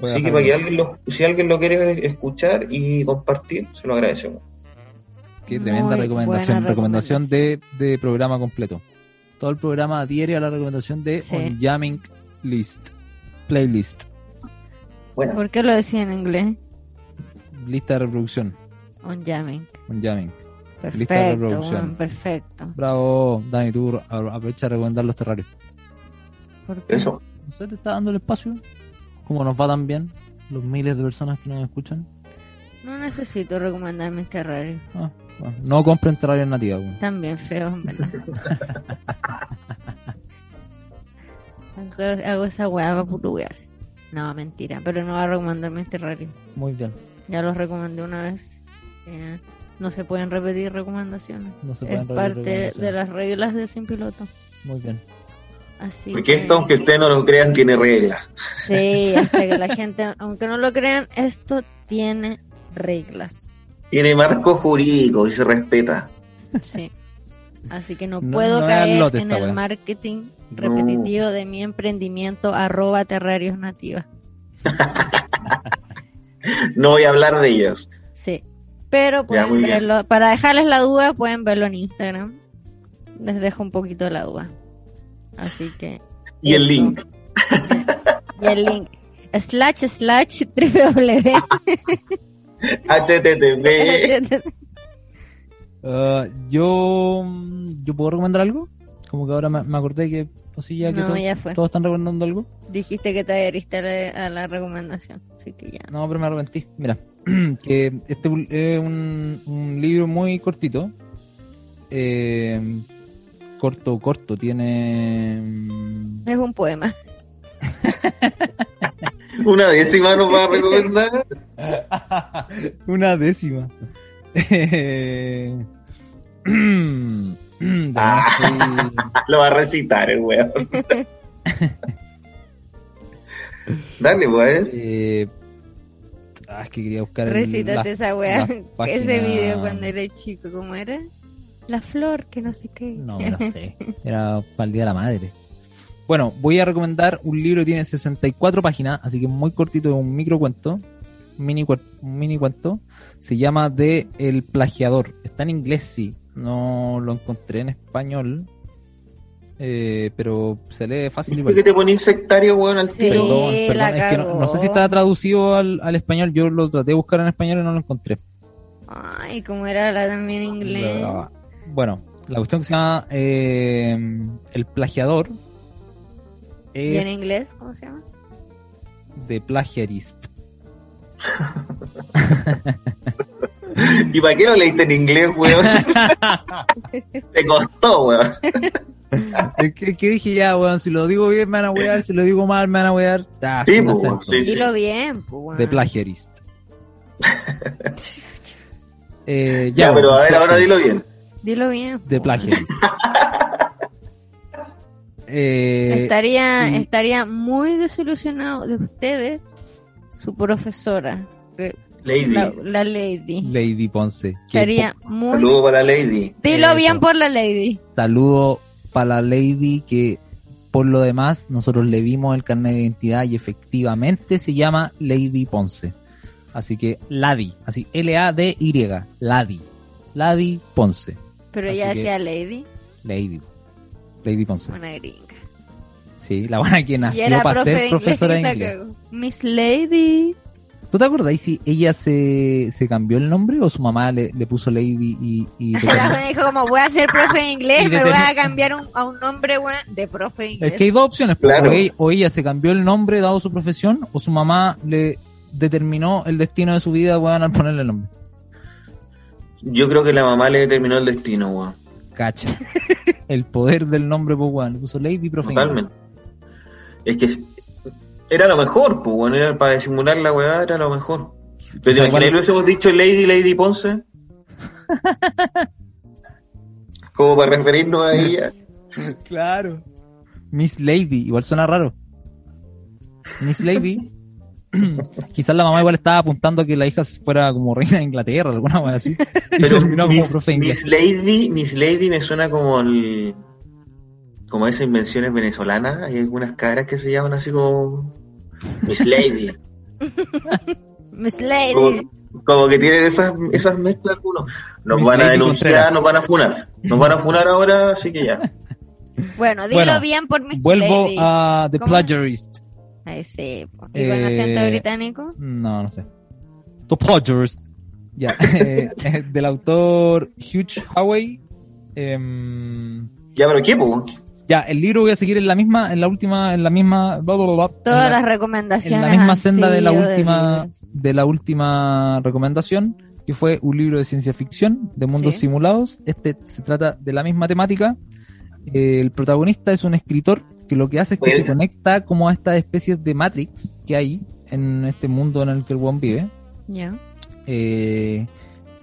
Voy a
Así que para que alguien lo, si alguien lo quiere escuchar y compartir, se lo agradecemos.
Qué tremenda
Muy
recomendación. Recomendación de, de programa completo. Todo el programa adhiere a la recomendación de
Sí.
On Jamming List. Playlist.
Bueno,
¿Por qué lo decía en inglés?
Lista de reproducción.
On jamming.
Un jamming. Lista de
Perfecto,
reproducción.
perfecto.
Bravo, Dani, tú aprovecha de recomendar los terrarios.
¿Por qué?
Eso.
¿Usted te está dando el espacio? ¿Cómo nos va tan bien? Los miles de personas que nos escuchan.
No necesito recomendar mis terrarios.
Ah, bueno, no compren terrarios nativas. weón.
También feos, en verdad. (laughs) Hago- esa weá para. No, mentira, pero no voy a recomendar mis terrarios.
Muy bien.
Ya los recomendé una vez. Eh, no se pueden repetir recomendaciones.
No se
Es
repetir
parte
recomendaciones.
de las reglas de Sin Piloto.
Muy bien.
Así
Porque
que-
esto, aunque ustedes no lo crean, tiene reglas.
Sí, hasta que la (laughs) gente, aunque no lo crean, esto tiene reglas.
Tiene marco jurídico y se respeta.
Sí. Así que no,
No-
puedo
no
caer
lote
en el marketing repetitivo de mi emprendimiento arroba terrarios nativas. (laughs)
No voy a hablar de ellos.
Sí. Pero pueden verlo, para dejarles la duda, pueden verlo en Instagram. Les dejo un poquito la duda. Así que.
Y el link. (laughs)
Y el link. Slash slash (laughs) www.
HTTP. (laughs)
Ah, yo, yo puedo recomendar algo. Como que ahora me, me acordé que, así ya que
No,
to-
ya fue.
todos están recomendando algo.
Dijiste que te adheriste a la, a la recomendación. Así que ya.
No, pero me arrepentí. Mira, (clears throat) que este es un, un libro muy cortito. Eh, corto, corto. Tiene.
Es un poema. (laughs)
Una décima nos va a recomendar. (laughs)
Una décima. Eh, (clears throat)
Ah. (laughs) Lo va a recitar el weón. Dale, pues.
eh, ah, es que quería buscar el-
Recítate
la-
esa weá. (laughs) Ese video cuando eres chico, ¿cómo era? La flor, que no sé qué.
No, no sé. Era para el Día de la Madre. Bueno, voy a recomendar un libro que tiene 64 páginas, así que muy cortito, es un micro cuento, un mini, mini cuento. Se llama De El Plagiador. Está en inglés, sí. No lo encontré en español, eh, pero se lee fácil
¿Viste
igual.
que te pones sectario, weón, al
Sí.
tiro?
Perdón, perdón, es que no, sé si está traducido al, al español. Yo lo traté de buscar en español y no lo encontré.
Ay, como era la también en inglés.
La- bueno, la cuestión que se llama eh, El Plagiador
¿Y
es
en inglés? ¿Cómo se llama?
de Plagiarist. (laughs) (laughs)
¿Y para qué lo leíste en inglés, weón? (laughs) Te costó, weón.
Es que, que dije ya, weón, si lo digo bien me van a wear, si lo digo mal me van a wear. Ah,
Sí, pues, sí.
Dilo bien, pues, weón.
De Plagiarist. (laughs) Eh,
Ya,
ya,
pero a ver, ahora
sí,
dilo bien.
Dilo bien.
De
po.
Plagiarist. (laughs) Eh,
estaría,
y-
estaría muy desilusionado de ustedes, su profesora, que-
Lady.
la, la lady.
Lady Ponce.
Estaría muy...
Saludo para la Lady.
Dilo
Eso.
bien por la lady.
Saludo para la Lady que por lo demás nosotros le vimos el carnet de identidad y efectivamente se llama Lady Ponce. Así que Ladi, así L-A-D-Y, Ladi. Ladi Ponce.
Pero
Así
ella decía lady,
Lady. Lady Ponce.
una gringa.
Sí, la buena que nació para ser profesora de inglés.
Miss Lady.
¿Tú te acordás si ella se, se cambió el nombre o su mamá le, le puso Lady y, y le (laughs)
dijo como voy a ser profe de inglés,
Y
me voy a cambiar un- a un nombre de profe de
Es
inglés.
que hay dos opciones. pues,
Claro.
O, ella, o ella se cambió el nombre dado su profesión o su mamá le determinó el destino de su vida weón, al ponerle el nombre.
Yo creo que la mamá le determinó el destino, weón.
Cacha. el poder del nombre, pues weón. Le puso Lady Profe.
Totalmente. Es que era lo mejor, pues, weón. Era para disimular la weá, era lo mejor. Pero te imaginas, lo hubiésemos dicho Lady, Lady Ponce. (laughs) Como para referirnos a ella. (laughs)
Claro. Miss Lady, igual suena raro. Miss Lady. (laughs) Quizás la mamá igual estaba apuntando a que la hija fuera como reina de Inglaterra, alguna cosa así. Y
Pero
terminó como profe.
Miss Lady, Miss Lady me suena como el, como esas invenciones venezolanas. Hay algunas caras que se llaman así como Miss Lady. (laughs)
Miss Lady.
Como, como que tienen esas, esas mezclas algunos. Nos
Miss
van a denunciar,
Contreras.
nos van a funar. Nos van a funar ahora, así que ya.
Bueno, dilo
Bueno,
bien por Miss
Vuelvo
Lady.
a The
¿Cómo?
Plagiarist.
Ay, sí. ¿Y con
Eh,
acento británico?
No, no sé. The Plagiarist. Ya, (laughs) (laughs) eh, del autor Hugh Howey. em,
Ya, pero ¿qué, po?
Ya, el libro voy a seguir en la misma, en la última, en la misma. bla, bla, bla, bla,
Todas
la-
las recomendaciones.
en la misma senda de la última de la última recomendación que fue un libro de ciencia ficción de mundos
Sí.
simulados este se trata de la misma temática Eh, el protagonista es un escritor que lo que hace es que
Oye.
se conecta como a estas especies de Matrix que hay en este mundo en el que el buen vive
Ya.
eh,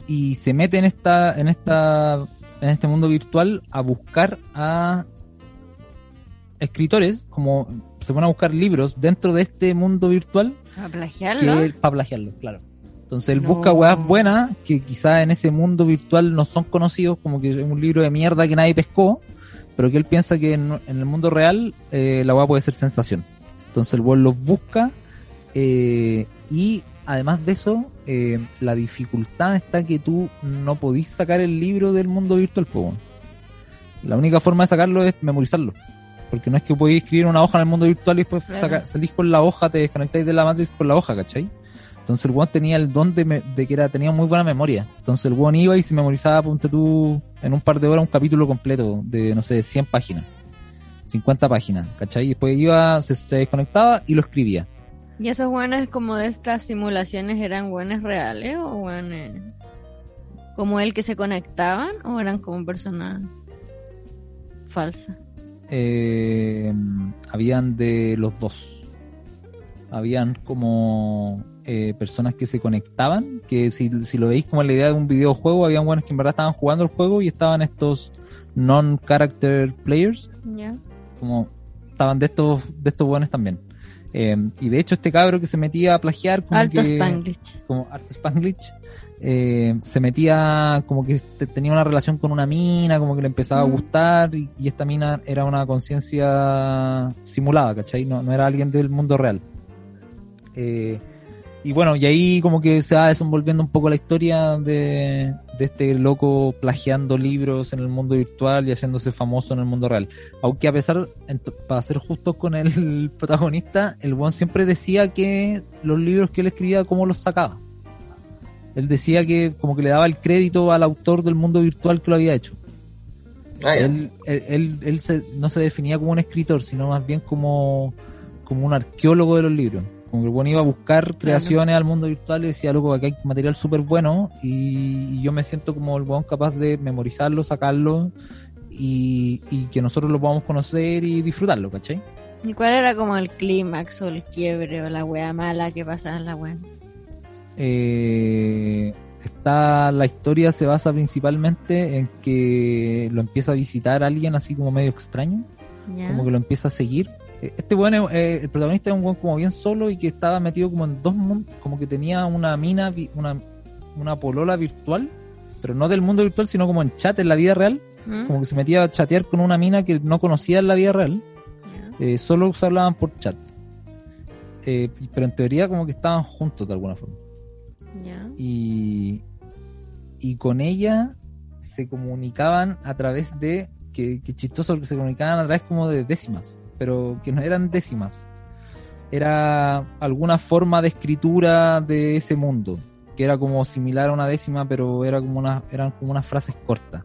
y se mete en esta en esta en este mundo virtual a buscar a escritores como se van a buscar libros dentro de este mundo virtual
¿Para plagiarlo?
para plagiarlo, claro. Entonces él
No.
busca weas buenas que quizás en ese mundo virtual no son conocidos, como que es un libro de mierda que nadie pescó, pero que él piensa que en, en el mundo real eh, la wea puede ser sensación. Entonces el weón los busca eh, y además de eso, eh, la dificultad está que tú no podís sacar el libro del mundo virtual, po. La única forma de sacarlo es memorizarlo. Porque no es que podéis escribir una hoja en el mundo virtual y después
Claro.
saca- salís con la hoja, te desconectáis de la Matrix con la hoja, ¿cachai? Entonces el weón tenía el don de, me- de que era, tenía muy buena memoria. Entonces el weón iba y se memorizaba, ponte tú, en un par de horas un capítulo completo de, no sé, 100 páginas. 50 páginas, ¿cachai? Y después iba, se, se desconectaba y lo escribía.
¿Y esos guanes como de estas simulaciones eran guanes reales o guanes como el que se conectaban o eran como personas falsas?
Eh, habían de los dos. Habían como eh, personas que se conectaban, que si, si lo veis como la idea de un videojuego, habían buenos que en verdad estaban jugando el juego y estaban estos non-character players,
Ya.
como estaban de estos de estos buenos también. Eh, y de hecho este cabro que se metía a plagiar como
Alto
que,
Spanglish.
como Art Spanglish, eh, se metía como que te- tenía una relación con una mina, como que le empezaba a
Mm.
gustar y, y esta mina era una conciencia simulada, ¿cachai? No, no era alguien del mundo real. Eh, y bueno, y ahí como que se va desenvolviendo un poco la historia de, de este loco plagiando libros en el mundo virtual y haciéndose famoso en el mundo real. Aunque a pesar, para ser justo con el (laughs) protagonista, el buen siempre decía que los libros que él escribía, cómo los sacaba. Él decía que como que le daba el crédito al autor del mundo virtual que lo había hecho.
Ah.
Él, él, él- él se- no se definía como un escritor, sino más bien como, como un arqueólogo de los libros. Como que el bueno iba a buscar creaciones al mundo virtual y decía, loco, aquí hay material súper bueno y, y yo me siento como el buen capaz de memorizarlo, sacarlo y, y que nosotros lo podamos conocer y disfrutarlo, ¿cachai?
¿Y cuál era como el clímax o el quiebre o la wea mala que pasaba en la wea?
Eh, está la historia se basa principalmente en que lo empieza a visitar alguien así como medio extraño, como que lo empieza a seguir. Eh, Este bueno, el protagonista es un buen como bien solo y que estaba metido como en dos mundos, como que tenía una mina, una, una polola virtual, pero no del mundo virtual, sino como en chat en la vida real,
¿Mm?
como que se metía a chatear con una mina que no conocía en la vida real, eh, solo se hablaban por chat. Eh, pero en teoría como que estaban juntos de alguna forma Y, y con ella se comunicaban a través de que, que chistoso porque se comunicaban a través como de décimas pero que no eran décimas era alguna forma de escritura de ese mundo que era como similar a una décima pero era como una, eran como unas frases cortas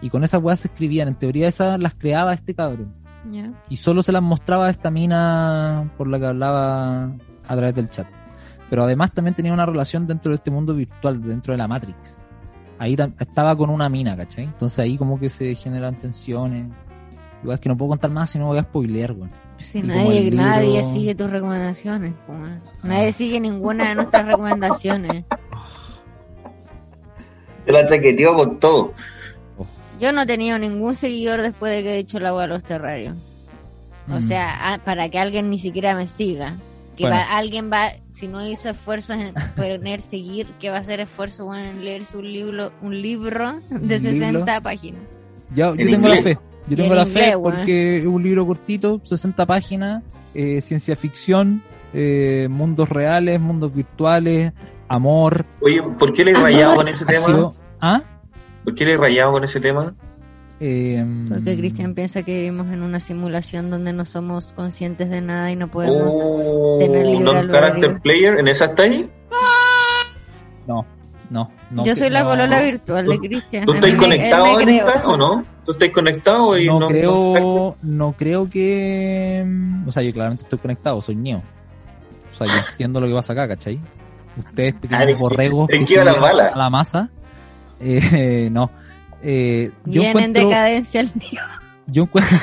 y con esas weas se escribían en teoría esas las creaba este cabrón
Ya.
y solo se las mostraba a esta mina por la que hablaba a través del chat. Pero además también tenía una relación dentro de este mundo virtual, dentro de la Matrix. Ahí estaba con una mina, ¿cachai? Entonces ahí como que se generan tensiones. Igual es que no puedo contar más si no voy a spoilear, güey.
Si nadie,
libro-
nadie sigue tus recomendaciones, po, man. nadie sigue ninguna de nuestras recomendaciones.
Se la chaqueteó con todo.
Yo no he tenido ningún seguidor después de que he dicho la agua de los terrarios. O
Mm.
sea, a- para que alguien ni siquiera me siga. Que
Bueno.
va- alguien va, si no hizo esfuerzos en poner seguir, que va a hacer esfuerzo bueno, en leerse un libro, un libro de
Un
60
libro.
páginas.
Ya, yo
En
tengo la
inglés.
fe. Yo tengo
en
la
inglés,
fe
güey.
porque es un libro cortito, 60 páginas, eh, ciencia ficción, eh, mundos reales, mundos virtuales, amor,
Oye, ¿por qué le he rayado con ese tema?
¿Ah?
¿Por qué le he rayado con ese tema?
Eh,
Porque Cristian piensa que vivimos en una simulación donde no somos conscientes de nada y no podemos.
Oh,
tener libre
non-character
albedrío.
player, ¿en esa está ahí?
No, No, no.
Yo soy la
no,
polola
no.
virtual de Cristian.
¿Tú estás conectado ahorita o no? ¿Tú estás conectado y
no
no,
creo, no creo que. mm, O sea, yo claramente estoy conectado, soy Neo. O sea, yo (laughs) entiendo lo que pasa acá, ¿cachai? Ustedes,
Ah,
pequeños
¿en qué-
borregos que a la masa. Eh, (laughs) no. Eh, yo
Bien en decadencia el niño. (laughs)
Yo encuentro.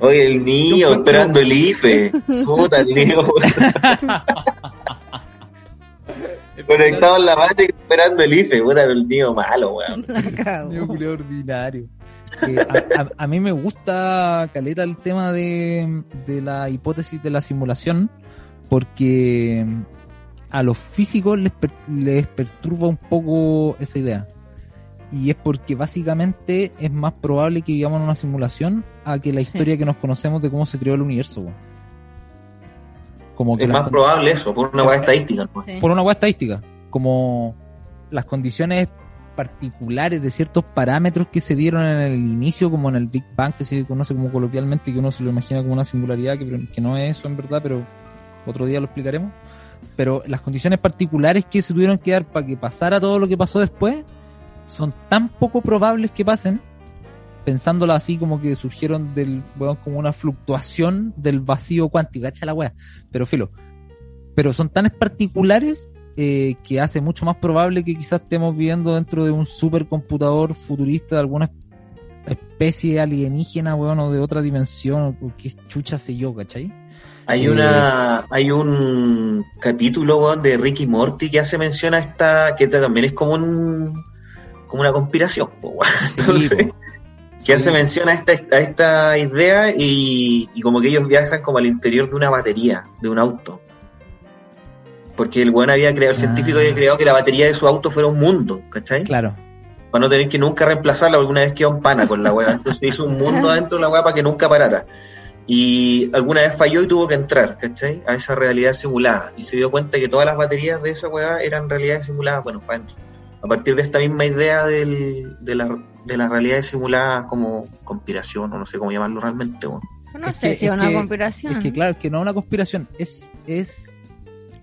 Oye, el niño esperando el IFE. Puta, el niño. (laughs) Conectado en la mate esperando el IFE. Puta, el niño malo, weón.
Mío, culiao ordinario. Eh, a, a- a mí me gusta, Caleta, el tema de, de la hipótesis de la simulación, porque a los físicos les, per- les perturba un poco esa idea. Y es porque básicamente es más probable que vivamos en una simulación a que la
Sí.
historia que nos conocemos de cómo se creó el universo. Como que
Es más
con-
probable eso, por una weá estadística. ¿no?
Sí.
por una hueá estadística, como las condiciones particulares de ciertos parámetros que se dieron en el inicio, como en el Big Bang, que se conoce como coloquialmente, que uno se lo imagina como una singularidad, que, que no es eso en verdad, pero otro día lo explicaremos. Pero las condiciones particulares que se tuvieron que dar para que pasara todo lo que pasó después son tan poco probables que pasen, pensándolo así como que surgieron del, weón, como una fluctuación del vacío cuántico, cacha la wea. Pero filo, pero son tan particulares eh, que hace mucho más probable que quizás estemos viviendo dentro de un supercomputador futurista de alguna especie alienígena, weón, o de otra dimensión, o que chucha sé yo, ¿cachai?
Hay
Eh,
una, hay un capítulo weón, de Ricky Morty que hace mención a esta, que también es como un, como una conspiración. (laughs) Entonces,
Sí,
que hace mención a esta, a esta idea y, y como que ellos viajan como al interior de una batería, de un auto. Porque el weón había creado, el científico
Ah.
había creado que la batería de su auto fuera un mundo, ¿cachai?
Claro.
Para no tener que nunca reemplazarla, alguna vez quedó en pana con la weá. Entonces hizo un mundo (laughs) adentro de la weá para que nunca parara. Y alguna vez falló y tuvo que entrar, ¿cachai? A esa realidad simulada. Y se dio cuenta que todas las baterías de esa weá eran realidades simuladas, bueno, para adentro. A partir de esta misma idea del, de, la, de las realidades simuladas como conspiración, o no sé cómo llamarlo realmente, weón.
No
Es
sé
que-
si es
es
una
que-
conspiración.
Es que claro, es que no es una conspiración, es, es,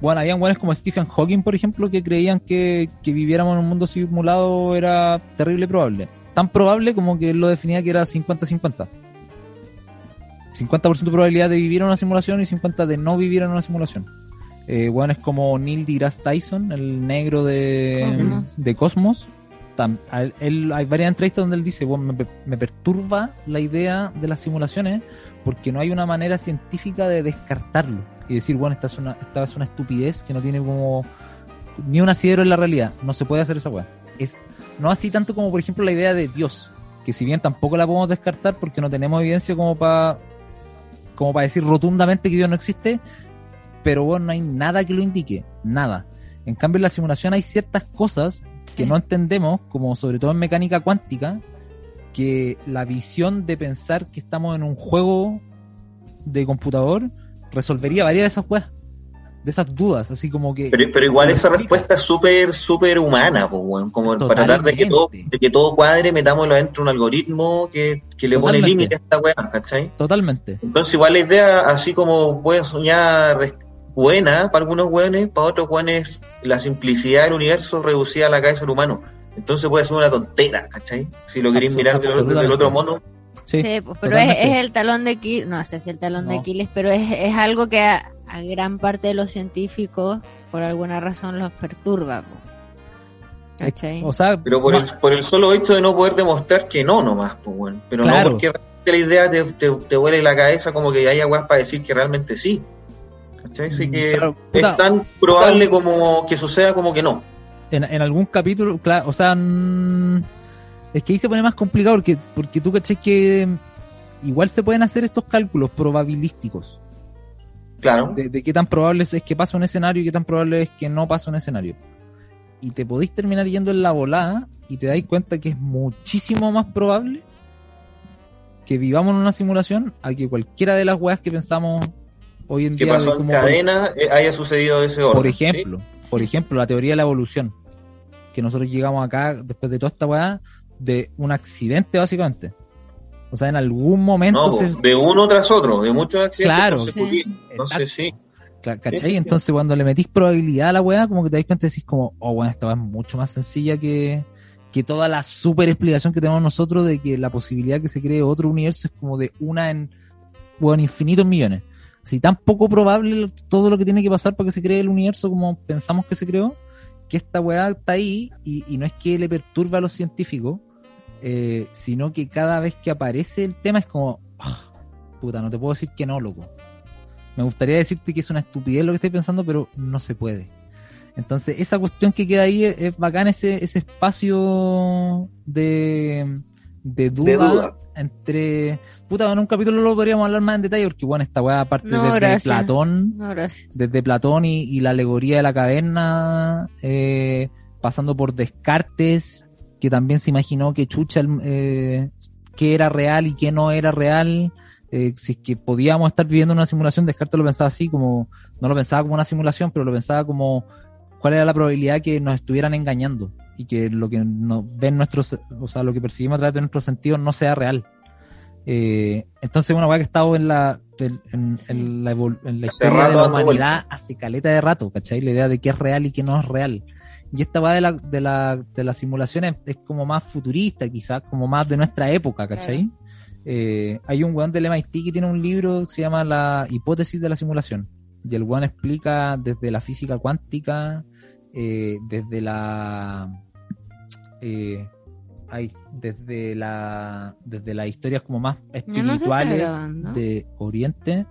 bueno, habían buenos como Stephen Hawking, por ejemplo, que creían que, que viviéramos en un mundo simulado era terrible probable. Tan probable como que él lo definía que era 50-50. 50% de probabilidad de vivir en una simulación y 50% de no vivir en una simulación. Eh, bueno, es como Neil deGrasse Tyson, el negro de
Cosmos.
de Cosmos. Tam- él- él- hay varias entrevistas donde él dice, bueno, me, me perturba la idea de las simulaciones porque no hay una manera científica de descartarlo y decir, bueno, esta es una, esta es una estupidez que no tiene como ni un asidero en la realidad. No se puede hacer esa weá. Es no así tanto como, por ejemplo, la idea de Dios, que si bien tampoco la podemos descartar porque no tenemos evidencia como para como para decir rotundamente que Dios no existe, pero bueno, no hay nada que lo indique, nada. En cambio, en la simulación hay ciertas cosas que
Sí.
no entendemos, como sobre todo en mecánica cuántica, que la visión de pensar que estamos en un juego de computador resolvería varias de esas weas, de esas dudas, así como que...
Pero, pero igual esa
explica.
respuesta es súper, súper humana, pues, weón. Como para tratar de que, todo, de que todo cuadre, metámoslo dentro de un algoritmo que, que le pone límite a esta weá, ¿cachai?
Totalmente.
Entonces igual la idea, así como puede soñar buena para algunos weones, para otros weones la simplicidad del universo reducida a la cabeza del humano. Entonces puede ser una tontera, ¿cachai? Si lo queréis mirar desde el- desde el otro mono.
Sí,
Sí, pues, pero es, es el talón de Aquiles, no sé si el talón de. Aquiles, pero es, es algo que a, a gran parte de los científicos, por alguna razón, los perturba. po. ¿Cachai?
O sea,
Pero por,
no-
el, por el solo hecho de no poder demostrar que no nomás, pues bueno. Pero
Claro.
no porque realmente la idea te, te, te huele la cabeza como que haya weas para decir que realmente sí. ¿Cachai? Así que
Claro, puta,
es tan probable como que suceda como que no.
en, en algún capítulo, claro, o sea, mm, es que ahí se pone más complicado porque, porque tú caché que mm, igual se pueden hacer estos cálculos probabilísticos
Claro.
de, de qué tan probable es que pase un escenario y qué tan probable es que no pase un escenario. Y te podéis terminar yendo en la volada y te dais cuenta que es muchísimo más probable que vivamos en una simulación a que cualquiera de las weas que pensamos hoy en
Que
día de
pasó en cadena eh, haya sucedido de ese orden.
por
¿sí?
ejemplo, por ejemplo, la teoría de la evolución. Que nosotros llegamos acá, después de toda esta weá, de un accidente, básicamente. O sea, en algún momento
No,
se.
de uno tras otro, de muchos accidentes
Claro. Sí.
Entonces sí.
¿Cachai? Entonces cuando le metís probabilidad a la weá, como que te das cuenta y decís como, oh, bueno, esta weá es mucho más sencilla que, que toda la super explicación que tenemos nosotros de que la posibilidad que se cree otro universo es como de una en, bueno, infinitos millones. Si tan poco probable todo lo que tiene que pasar para que se cree el universo como pensamos que se creó, que esta weá está ahí y, y no es que le perturbe a los científicos, eh, sino que cada vez que aparece el tema es como, "Ah, puta, no te puedo decir que no, loco. Me gustaría decirte que es una estupidez lo que estoy pensando, pero no se puede. Entonces, esa cuestión que queda ahí es, es bacán, ese, ese espacio de, de duda,
De duda.
entre... Puta, en un capítulo lo podríamos hablar más en detalle, porque bueno, esta weá aparte
No,
desde
gracias.
Platón,
No,
desde Platón y, y la alegoría de la caverna, eh, pasando por Descartes, que también se imaginó que Chucha, eh, qué era real y qué no era real, eh, si es que podíamos estar viviendo una simulación, Descartes lo pensaba así, como, no lo pensaba como una simulación, pero lo pensaba como cuál era la probabilidad que nos estuvieran engañando y que lo que nos ven nuestros, o sea, lo que percibimos a través de nuestros sentidos no sea real. Eh, entonces, una weá que ha estado en la, en, en- en la, en la
Hace
historia de la humanidad hace caleta de rato, ¿cachai? La idea de qué es real y qué no es real. Y esta va de la, de la, de las simulaciones es como más futurista, quizás, como más de nuestra época, ¿cachai? Eh, hay un weón del MIT que tiene un libro que se llama La hipótesis de la simulación. Y el weón explica desde la física cuántica, eh, desde la. eh, desde la. Desde las historias como más
no
espirituales de Oriente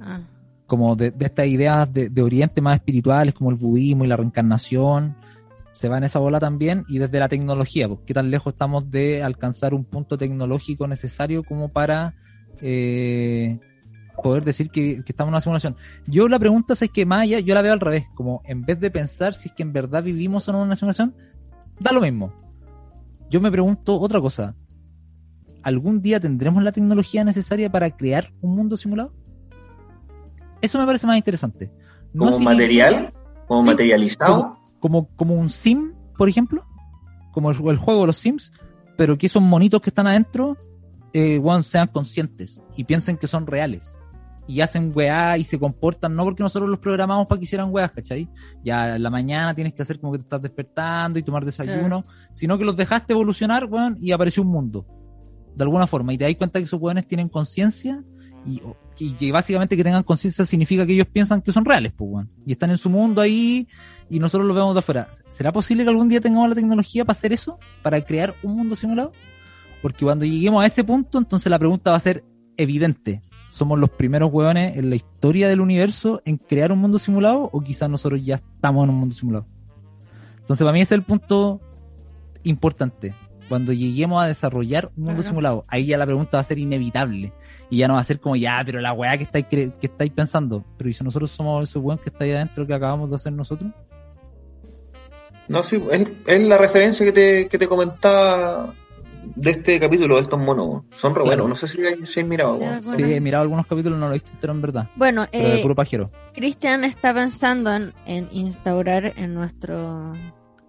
Ah,
como de, de estas ideas de, de Oriente más espirituales, como el budismo y la reencarnación, se va en esa bola también, y desde la tecnología, pues, qué tan lejos estamos de alcanzar un punto tecnológico necesario como para eh, poder decir que, que estamos en una simulación. Yo la pregunta es que más allá, yo la veo al revés, como en vez de pensar si es que en verdad vivimos o no en una simulación, da lo mismo. Yo me pregunto otra cosa. ¿Algún día tendremos la tecnología necesaria para crear un mundo simulado? Eso me parece más interesante. No
Como material, como
Sí,
materializado.
Como, como un sim, por ejemplo. Como el, el juego de los sims. Pero que esos monitos que están adentro eh, sean conscientes y piensen que son reales. Y hacen weá y se comportan, no porque nosotros los programamos para que hicieran weas, ¿cachai? Ya en la mañana tienes que hacer como que te estás despertando y tomar desayuno, sino que los dejaste evolucionar, weón, y apareció un mundo. De alguna forma. Y te das cuenta que esos weones tienen conciencia y, y que básicamente que tengan conciencia significa que ellos piensan que son reales, pues, weón. Y están en su mundo ahí y nosotros los vemos de afuera. ¿Será posible que algún día tengamos la tecnología para hacer eso? ¿Para crear un mundo simulado? Porque cuando lleguemos a ese punto, entonces la pregunta va a ser evidente. ¿Somos los primeros hueones en la historia del universo en crear un mundo simulado? ¿O quizás nosotros ya estamos en un mundo simulado? Entonces, para mí ese es el punto importante. Cuando lleguemos a desarrollar un mundo
Claro.
simulado, ahí ya la pregunta va a ser inevitable. Y ya no va a ser como, ya, pero la weá que estáis, cre- que estáis pensando. Pero ¿y si nosotros somos esos weón que está ahí adentro que acabamos de hacer nosotros?
No, sí, es, es la referencia que te, que te comentaba de este capítulo de estos monos. Son re
Claro.
buenos. No sé si hay, si hay mirado.
Bueno.
Sí, he mirado algunos capítulos, no lo he visto entero en verdad.
Bueno,
Pero de
eh,
puro pajero.
Cristian está pensando en, en instaurar en nuestro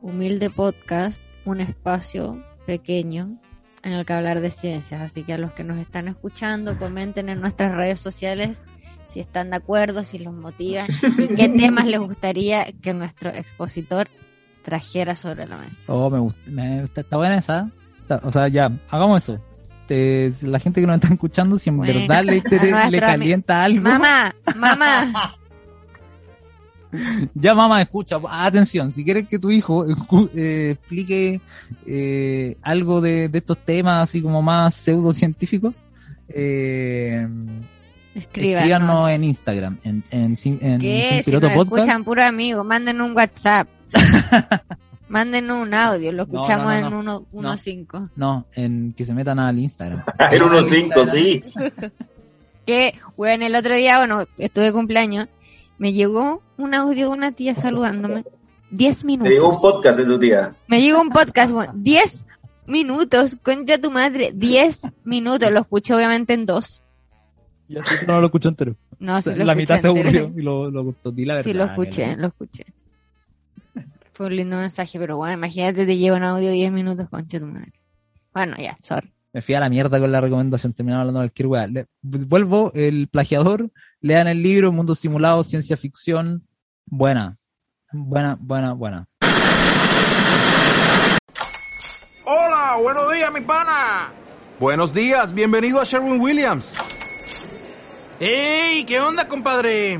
humilde podcast un espacio pequeño en el que hablar de ciencias. Así que a los que nos están escuchando, comenten en nuestras redes sociales si están de acuerdo, si los motivan y qué (laughs) temas les gustaría que nuestro expositor trajera sobre la mesa.
Oh, me gusta, me gusta- está buena esa. O sea, ya, hagamos eso. Te- la gente que nos está escuchando, si en
Bueno,
verdad le, (laughs) le
ami-
calienta algo,
Mamá, mamá. (laughs)
ya mamá, escucha, atención, si quieres que tu hijo escu- eh, explique eh, algo de, de estos temas así como más pseudocientíficos, eh,
Escríbanos.
escríbanos en Instagram, en, en, en. Sin
Si
Podcast.
escuchan puro amigo, manden un WhatsApp. (laughs) manden un audio, lo
No, no,
escuchamos
no, no.
en uno-
No.
1.5.
No, en que se metan al Instagram. (laughs)
El 1.5, sí. (laughs)
Que, bueno, el otro día, bueno, estuve de cumpleaños, me llegó un audio de una tía saludándome. 10
Te digo un
minutos.
podcast de tu tía.
Me llegó un podcast, bueno, 10 minutos, concha tu madre, 10 minutos. Lo escuché obviamente en dos.
Y así tú no lo escucho entero.
No, sí (laughs) lo
la
escuché
mitad se aburrió y lo, lo cortó. Di la verdad.
Sí, lo
que
escuché, lo escuché. Fue un lindo mensaje, pero bueno, imagínate, te lleva un audio 10 minutos, concha tu madre. Bueno, ya, sorry.
Me fui a la mierda con la recomendación, terminaba hablando de cualquier weá. Le- vuelvo, el plagiador, lean el libro, Mundo Simulado, Ciencia Ficción. Buena. Buena, buena, buena.
Hola, buenos días, mi pana.
Buenos días, bienvenido a Sherwin Williams.
¡Ey! ¿Qué onda, compadre?